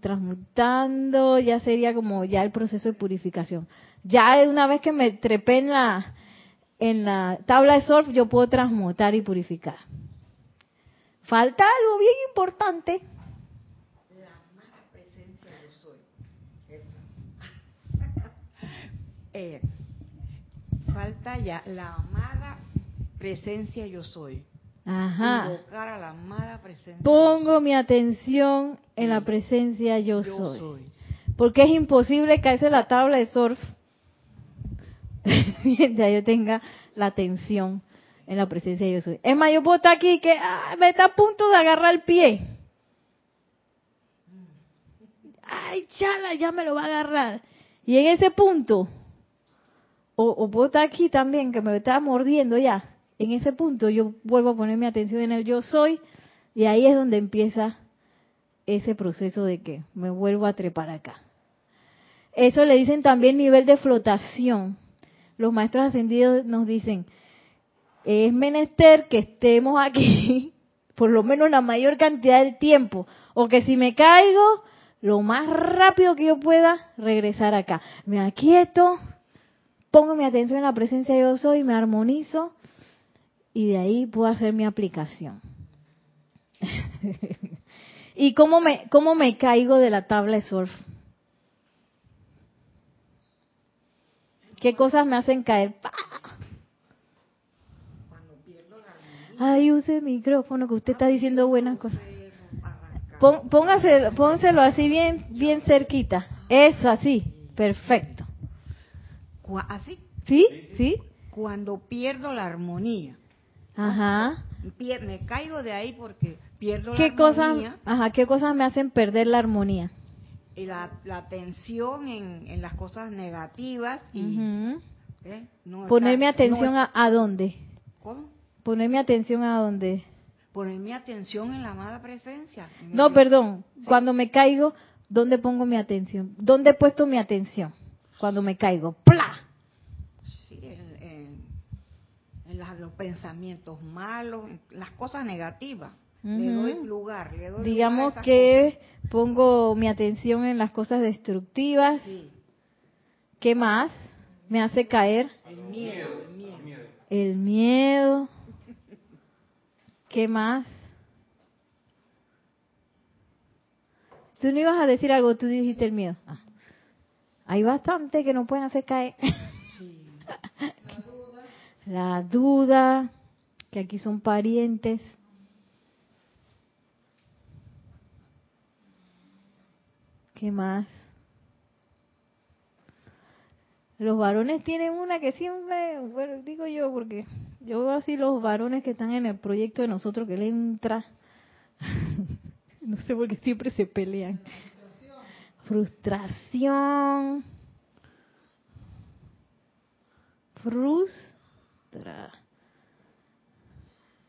Transmutando, ya sería como ya el proceso de purificación. Ya una vez que me trepé en la, en la tabla de surf, yo puedo transmutar y purificar. Falta algo bien importante. La amada presencia yo soy. Eh, falta ya la amada presencia yo soy. Ajá. Pongo mi atención en la presencia yo, soy. Porque es imposible caerse la tabla de surf mientras yo tenga la atención en la presencia yo soy. Es más, yo puedo estar aquí que ah, me está a punto de agarrar el pie. Ay, chala, ya me lo va a agarrar. Y en ese punto, o, o puedo estar aquí también, que me está mordiendo ya en ese punto yo vuelvo a poner mi atención en el yo soy y ahí es donde empieza ese proceso de que me vuelvo a trepar acá. Eso le dicen también nivel de flotación. Los maestros ascendidos nos dicen, es menester que estemos aquí por lo menos la mayor cantidad de tiempo, o que si me caigo, lo más rápido que yo pueda, regresar acá. Me aquieto, pongo mi atención en la presencia de yo soy, me armonizo y de ahí puedo hacer mi aplicación. ¿Y cómo me, cómo me caigo de la tabla de surf? ¿Qué cosas me hacen caer? Ay, use el micrófono que usted está diciendo buenas cosas. póngase, pónselo así bien, bien cerquita. Eso, así. Perfecto. ¿Así? ¿Sí? ¿Sí? Cuando pierdo la armonía. Ajá. Me caigo de ahí porque pierdo ¿Qué la cosas, armonía. ajá, ¿qué cosas me hacen perder la armonía? Y la, la atención en, en las cosas negativas y ¿eh? poner mi atención a, a, dónde. ¿Cómo? Poner mi atención a dónde. Poner mi atención en la amada presencia. No, perdón. Cuando me caigo, ¿dónde pongo mi atención? ¿Dónde he puesto mi atención? Cuando me caigo. ¡Pla! Sí, en, en, los pensamientos malos, las cosas negativas. Le doy lugar, le doy Digamos que pongo mi atención en las cosas destructivas. Sí. ¿Qué más me hace caer? El miedo. El miedo. El miedo. ¿Qué más? Tú no ibas a decir algo, tú dijiste el miedo. Ah. Hay bastante que no pueden hacer caer. Duda. La duda, que aquí son parientes. ¿Qué más? Los varones tienen una que siempre, bueno, digo yo, porque yo veo así los varones que están en el proyecto de nosotros que le entra. no sé por qué siempre se pelean. Frustración.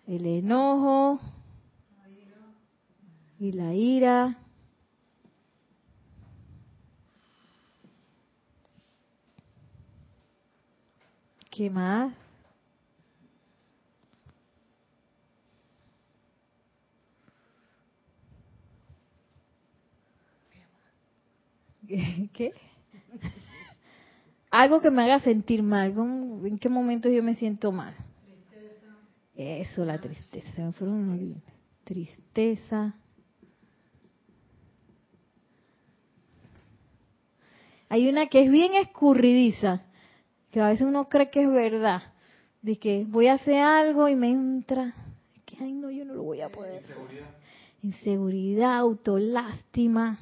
El enojo. Y la ira. ¿Qué más? ¿Qué? Algo que me haga sentir mal. ¿En qué momento yo me siento mal? Eso, la tristeza. Tristeza. Hay una que es bien escurridiza que a veces uno cree que es verdad, de que voy a hacer algo y me entra, que ay no, yo no lo voy a poder. Inseguridad, Inseguridad autolástima.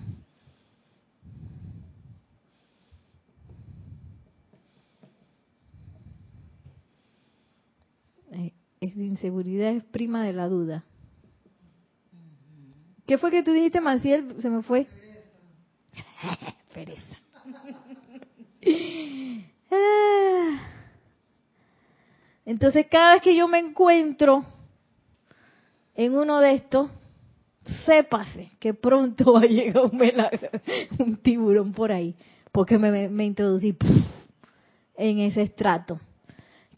Eh, es inseguridad es prima de la duda. ¿Qué fue que tú dijiste, Maciel? Se me fue. Pereza. Ah. Entonces cada vez que yo me encuentro en uno de estos, sépase que pronto va a llegar un, tiburón por ahí, porque me, introducí en ese estrato,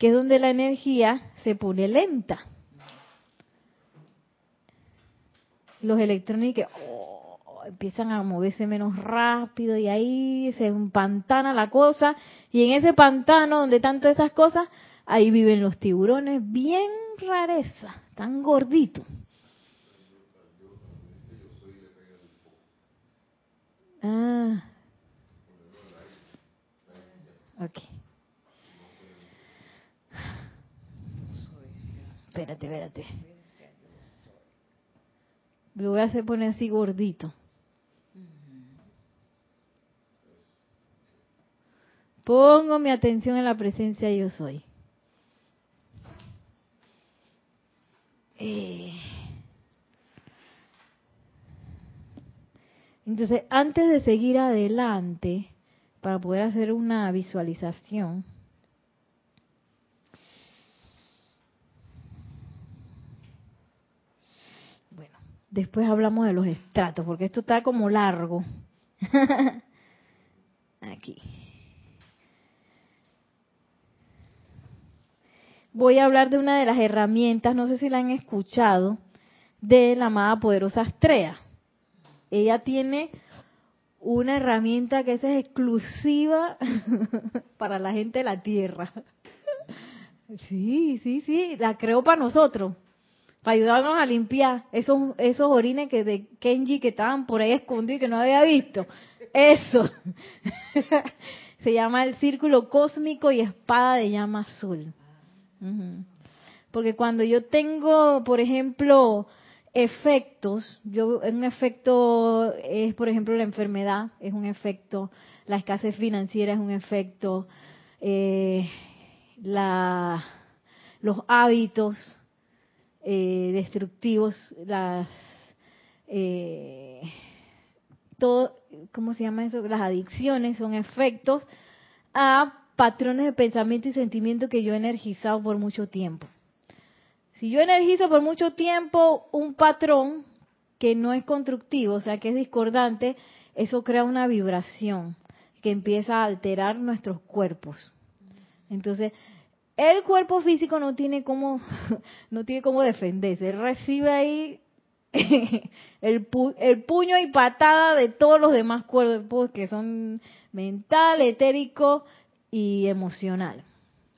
que es donde la energía se pone lenta. Los electrones que, empiezan a moverse menos rápido y ahí se empantana la cosa y en ese pantano donde tanto esas cosas, ahí viven los tiburones bien rareza, tan gorditos. Ah. Ok. Espérate, espérate. Lo voy a hacer poner así gordito. Pongo mi atención en la presencia yo soy. Eh. Entonces, antes de seguir adelante, para poder hacer una visualización, bueno, después hablamos de los estratos, porque esto está como largo. Aquí. voy a hablar de una de las herramientas, no sé si la han escuchado, de la amada poderosa Astrea. Ella tiene una herramienta que es exclusiva para la gente de la Tierra. Sí, sí, sí, la creo para nosotros, para ayudarnos a limpiar esos, esos orines que de Kenji que estaban por ahí escondidos y que no había visto. Eso. Se llama el círculo cósmico y espada de llama azul. Porque cuando yo tengo, por ejemplo, efectos, yo un efecto es, por ejemplo, la enfermedad, es un efecto, la escasez financiera es un efecto, eh, la, los hábitos eh, destructivos, las eh, todo, ¿cómo se llama eso? Las adicciones son efectos a patrones de pensamiento y sentimiento que yo he energizado por mucho tiempo. Si yo energizo por mucho tiempo un patrón que no es constructivo, o sea, que es discordante, eso crea una vibración que empieza a alterar nuestros cuerpos. Entonces, el cuerpo físico no tiene cómo, no tiene cómo defenderse. recibe ahí el, el, puño y patada de todos los demás cuerpos que son mental, etérico y emocional.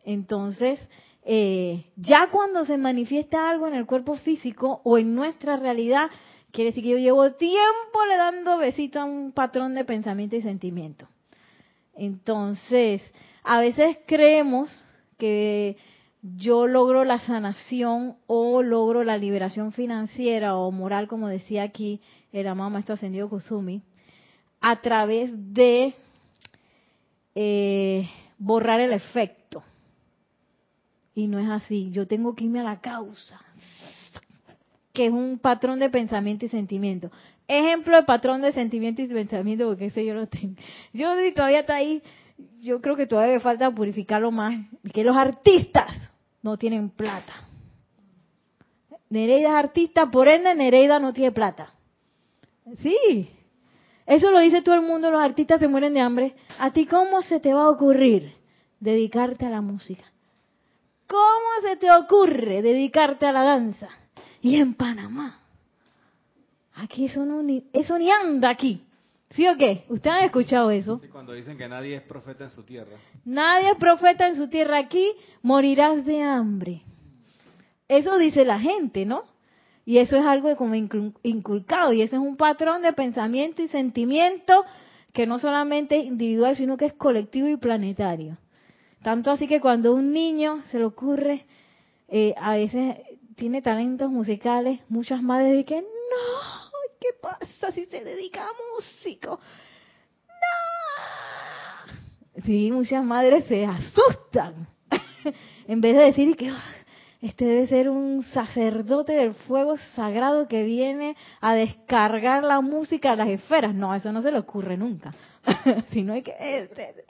Entonces, eh, ya cuando se manifiesta algo en el cuerpo físico o en nuestra realidad, quiere decir que yo llevo tiempo le dando besito a un patrón de pensamiento y sentimiento. Entonces, a veces creemos que yo logro la sanación o logro la liberación financiera o moral, como decía aquí el amado maestro ascendido Kusumi, a través de eh, borrar el efecto. Y no es así. Yo tengo que irme a la causa, que es un patrón de pensamiento y sentimiento. Ejemplo de patrón de sentimiento y pensamiento, porque ese yo lo tengo. Yo todavía está ahí, yo creo que todavía falta purificarlo más. Que los artistas no tienen plata. Nereida es artista, por ende Nereida no tiene plata. Sí, eso lo dice todo el mundo, los artistas se mueren de hambre. ¿A ti cómo se te va a ocurrir dedicarte a la música? ¿Cómo se te ocurre dedicarte a la danza? Y en Panamá. Aquí eso, no, ni, eso ni anda aquí. ¿Sí o qué? ¿Ustedes han escuchado eso? Sí, cuando dicen que nadie es profeta en su tierra. Nadie es profeta en su tierra. Aquí morirás de hambre. Eso dice la gente, ¿no? Y eso es algo como inculcado y eso es un patrón de pensamiento y sentimiento que no solamente es individual, sino que es colectivo y planetario. Tanto así que cuando un niño se le ocurre, eh, a veces tiene talentos musicales, muchas madres dicen, no, ¿qué pasa si se dedica a músico? No. Sí, muchas madres se asustan. en vez de decir que este debe ser un sacerdote del fuego sagrado que viene a descargar la música a las esferas. No, eso no se le ocurre nunca. si no hay que, este,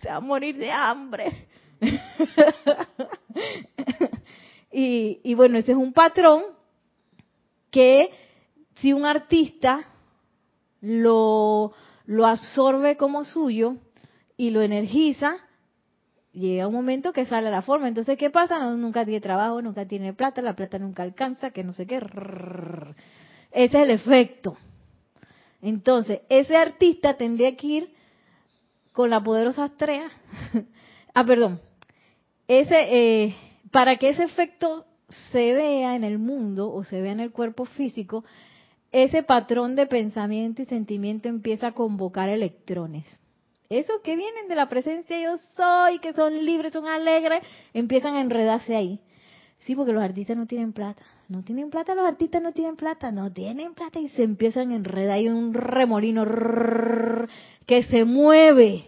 se va a morir de hambre. y, y bueno, ese es un patrón que si un artista lo, absorbe como suyo y lo energiza, llega un momento que sale la forma. Entonces, ¿qué pasa? nunca tiene trabajo, nunca tiene plata, la plata nunca alcanza, que no sé qué. Ese es el efecto. Entonces, ese artista tendría que ir con la poderosa Astrea. ah, perdón. Ese, eh, para que ese efecto se vea en el mundo o se vea en el cuerpo físico, ese patrón de pensamiento y sentimiento empieza a convocar electrones esos que vienen de la presencia yo soy, que son libres, son alegres, empiezan a enredarse ahí. Sí, porque los artistas no tienen plata. No tienen plata, los artistas no tienen plata, no tienen plata y se empiezan a enredar. Hay un remolino que se mueve.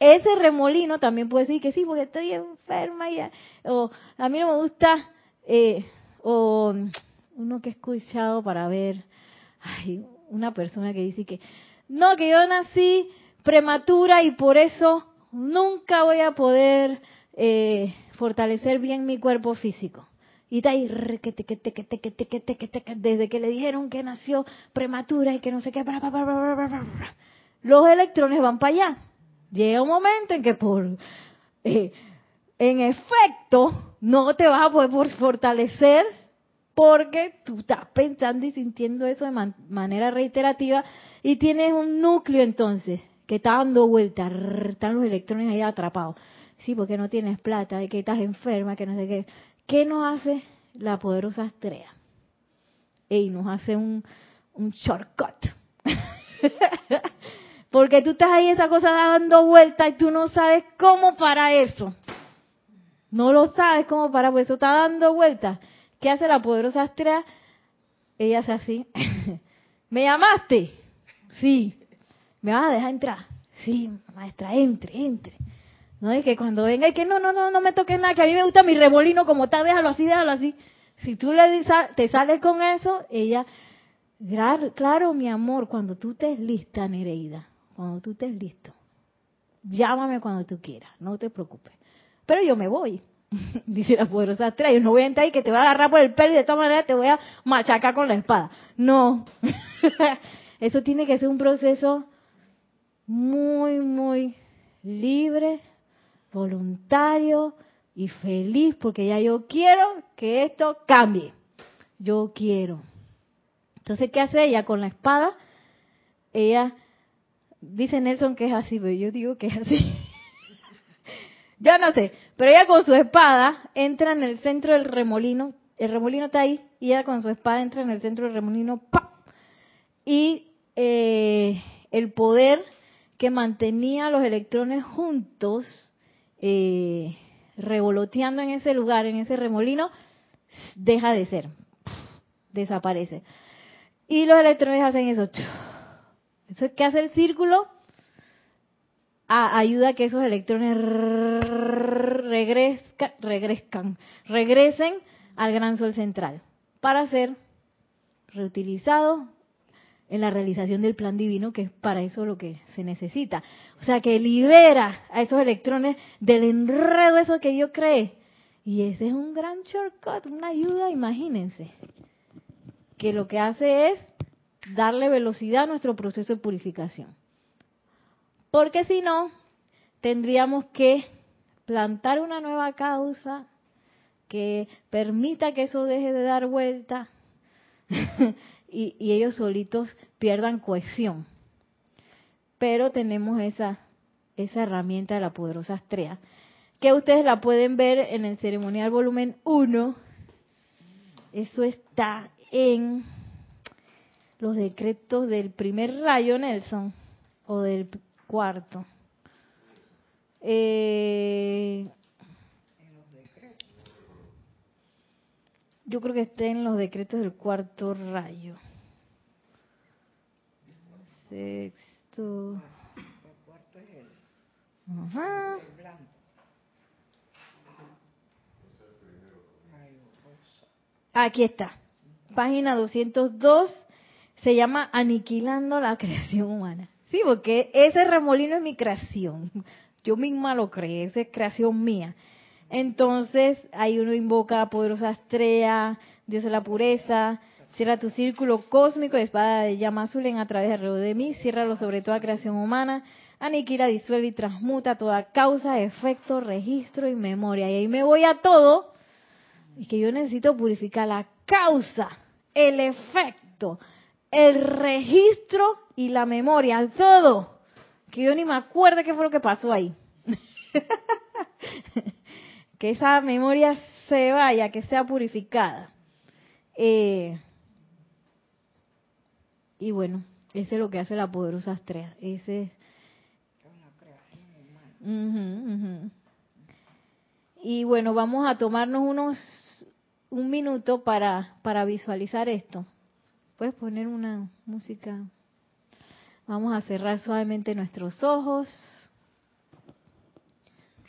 Ese remolino también puede decir que sí, porque estoy enferma y, o a mí no me gusta, eh, o uno que he escuchado para ver, ay, una persona que dice que no, que yo nací prematura y por eso nunca voy a poder eh, fortalecer bien mi cuerpo físico. Y está ahí, desde que le dijeron que nació prematura y que no sé qué, los electrones van para allá. Llega un momento en que por, en efecto, no te vas a poder fortalecer porque tú estás pensando y sintiendo eso de manera reiterativa y tienes un núcleo entonces que está dando vueltas, están los electrones ahí atrapados. Sí, porque no tienes plata, que estás enferma, que no sé qué. ¿Qué nos hace la poderosa estrella? Y nos hace un, un shortcut. porque tú estás ahí esa cosa dando vueltas y tú no sabes cómo para eso. No lo sabes cómo para, pues eso está dando vueltas. ¿Qué hace la poderosa Astrea? Ella hace así. ¿Me llamaste? Sí. ¿Me vas a dejar entrar? Sí, maestra, entre, entre. No es que cuando venga y que no, no, no, no me toques nada, que a mí me gusta mi remolino como está, déjalo así, déjalo así. Si tú le te sales con eso, ella, claro, mi amor, cuando tú estés lista, Nereida, cuando tú estés listo, llámame cuando tú quieras, no te preocupes. Pero yo me voy. dice la poderosa estrella, yo no voy a entrar y que te voy a agarrar por el pelo y de todas maneras te voy a machacar con la espada. No, eso tiene que ser un proceso muy, muy libre, voluntario y feliz, porque ya yo quiero que esto cambie. Yo quiero. Entonces, ¿qué hace ella con la espada? Ella, dice Nelson que es así, pero yo digo que es así. Yo no sé, pero ella con su espada entra en el centro del remolino, el remolino está ahí, y ella con su espada entra en el centro del remolino, y eh, el poder que mantenía los electrones juntos, eh, revoloteando en ese lugar, en ese remolino, deja de ser, desaparece. Y los electrones hacen eso. Eso es que hace el círculo, ayuda a que esos electrones regrescan, regresen al gran sol central para ser reutilizados en la realización del plan divino, que es para eso lo que se necesita. O sea, que libera a esos electrones del enredo eso que yo creé. Y ese es un gran shortcut, una ayuda, imagínense. Que lo que hace es darle velocidad a nuestro proceso de purificación. Porque si no, tendríamos que plantar una nueva causa que permita que eso deje de dar vuelta y, ellos solitos pierdan cohesión. Pero tenemos esa, esa herramienta de la poderosa estrella, que ustedes la pueden ver en el ceremonial volumen 1. Eso está en los decretos del primer rayo, Nelson, o del cuarto. Eh, yo creo que está en los decretos del cuarto rayo. Sexto. El. Aquí está. Página 202. Se llama Aniquilando la creación humana. Sí, porque ese remolino es mi creación. Yo misma lo creé, esa es creación mía. Entonces, ahí uno invoca a poderosa estrella, Dios de la pureza, cierra tu círculo cósmico de espada de llama azul en a través de mí, ciérralo sobre toda creación humana, aniquila, disuelve y transmuta toda causa, efecto, registro y memoria. Y ahí me voy a todo, y que yo necesito purificar la causa, el efecto, el registro y la memoria, todo. Que yo ni me acuerdo qué fue lo que pasó ahí. que esa memoria se vaya, que sea purificada. Eh, y bueno, ese es lo que hace la poderosa estrella. Ese Y bueno, vamos a tomarnos unos un minuto para, para visualizar esto. Puedes poner una música. Vamos a cerrar suavemente nuestros ojos.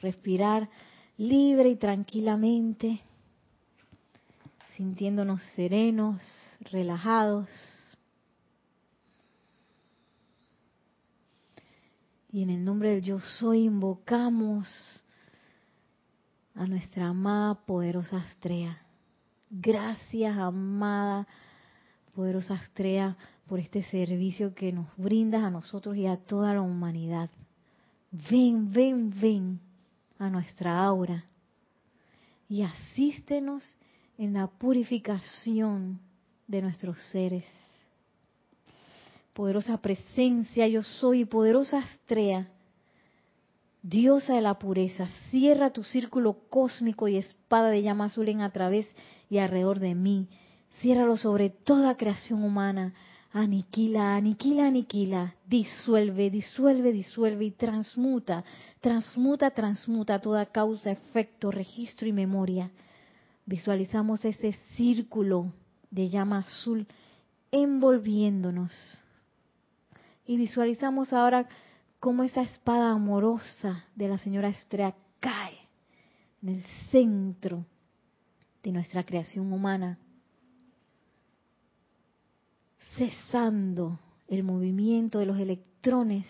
Respirar libre y tranquilamente, sintiéndonos serenos, relajados. Y en el nombre del yo soy invocamos a nuestra amada poderosa Astrea. Gracias, amada poderosa Astrea, por este servicio que nos brindas a nosotros y a toda la humanidad. Ven, ven, ven a nuestra aura y asístenos en la purificación de nuestros seres. Poderosa presencia, yo soy, poderosa Astrea, diosa de la pureza, cierra tu círculo cósmico y espada de llama azul en a través y alrededor de mí. Ciérralo sobre toda creación humana. Aniquila, aniquila, aniquila. Disuelve, disuelve, disuelve y transmuta, transmuta, transmuta toda causa, efecto, registro y memoria. Visualizamos ese círculo de llama azul envolviéndonos. Y visualizamos ahora cómo esa espada amorosa de la señora Estrella cae en el centro de nuestra creación humana, cesando el movimiento de los electrones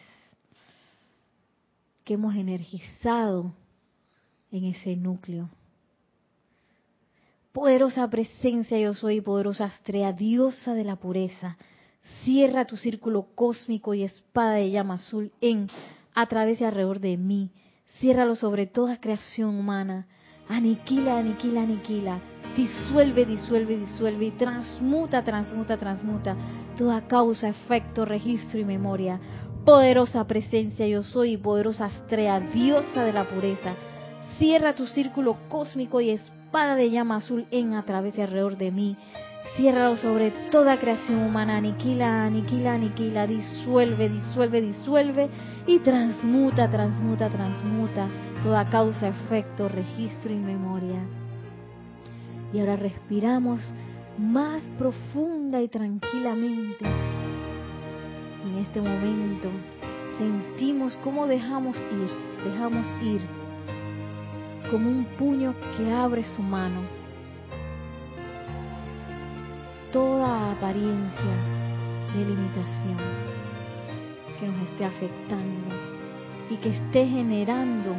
que hemos energizado en ese núcleo. Poderosa presencia yo soy, poderosa Astrea, diosa de la pureza. Cierra tu círculo cósmico y espada de llama azul en, a través y alrededor de mí. Ciérralo sobre toda creación humana. Aniquila, aniquila, aniquila. Disuelve, disuelve, disuelve y transmuta, transmuta, transmuta toda causa, efecto, registro y memoria. Poderosa presencia yo soy, poderosa Astrea, diosa de la pureza. Cierra tu círculo cósmico y espada espada de llama azul en a través y alrededor de mí. Ciérralo sobre toda creación humana, aniquila, aniquila, aniquila, disuelve, disuelve, disuelve y transmuta, transmuta, transmuta toda causa, efecto, registro y memoria. Y ahora respiramos más profunda y tranquilamente. En este momento sentimos cómo dejamos ir, dejamos ir como un puño que abre su mano. Toda apariencia de limitación que nos esté afectando y que esté generando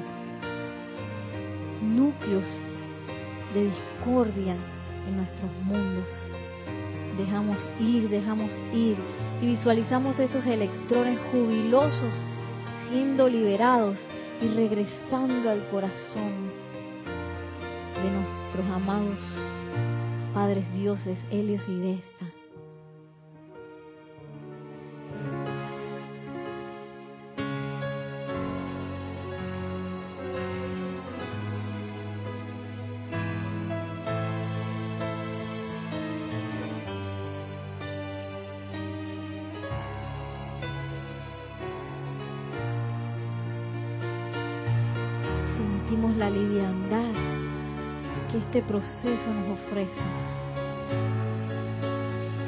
núcleos de discordia en nuestros mundos. Dejamos ir, dejamos ir y visualizamos esos electrones jubilosos siendo liberados y regresando al corazón de nuestros amados Padres Dioses, Helios y Vesta. Proceso nos ofrece.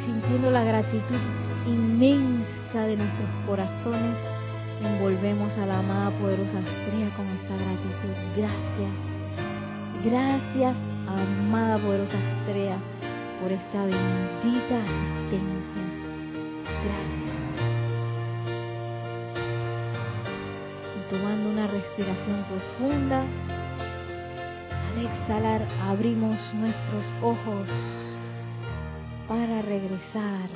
Sintiendo la gratitud inmensa de nuestros corazones, envolvemos a la amada poderosa estrella con esta gratitud. Gracias. Gracias, amada poderosa estrella, por esta bendita asistencia. Gracias. Y tomando una respiración profunda, exhalar abrimos nuestros ojos para regresar.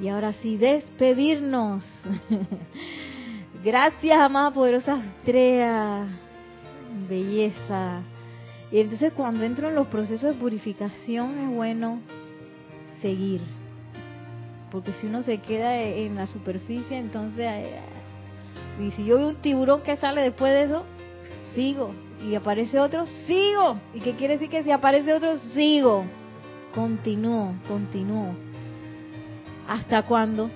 Y ahora sí, despedirnos. Gracias, amada poderosa estrella. Belleza. Y entonces cuando entro en los procesos de purificación es bueno seguir. Porque si uno se queda en la superficie, entonces y si yo veo un tiburón que sale después de eso, sigo. Y aparece otro, sigo. ¿Y qué quiere decir que si aparece otro, sigo? Continúo, continúo. ¿Hasta cuándo?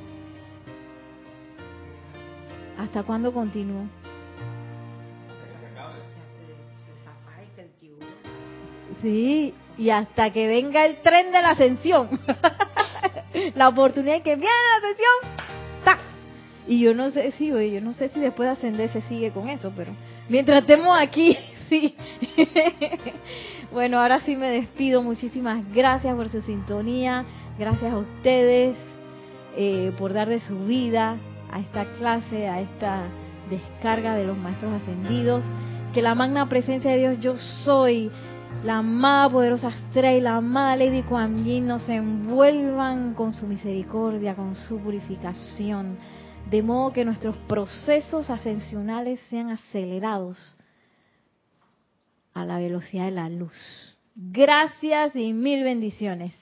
¿Hasta cuándo continúo? Sí, y hasta que venga el tren de la ascensión. la oportunidad que viene la ascensión, y yo no sé si, yo no sé si después de ascender se sigue con eso, pero mientras estemos aquí, sí. bueno, ahora sí me despido. Muchísimas gracias por su sintonía. Gracias a ustedes eh, por dar de su vida a esta clase, a esta descarga de los maestros ascendidos. Que la magna presencia de Dios, yo soy, la amada poderosa estrella y la amada Lady Kuan Yin nos envuelvan con su misericordia, con su purificación de modo que nuestros procesos ascensionales sean acelerados a la velocidad de la luz. Gracias y mil bendiciones.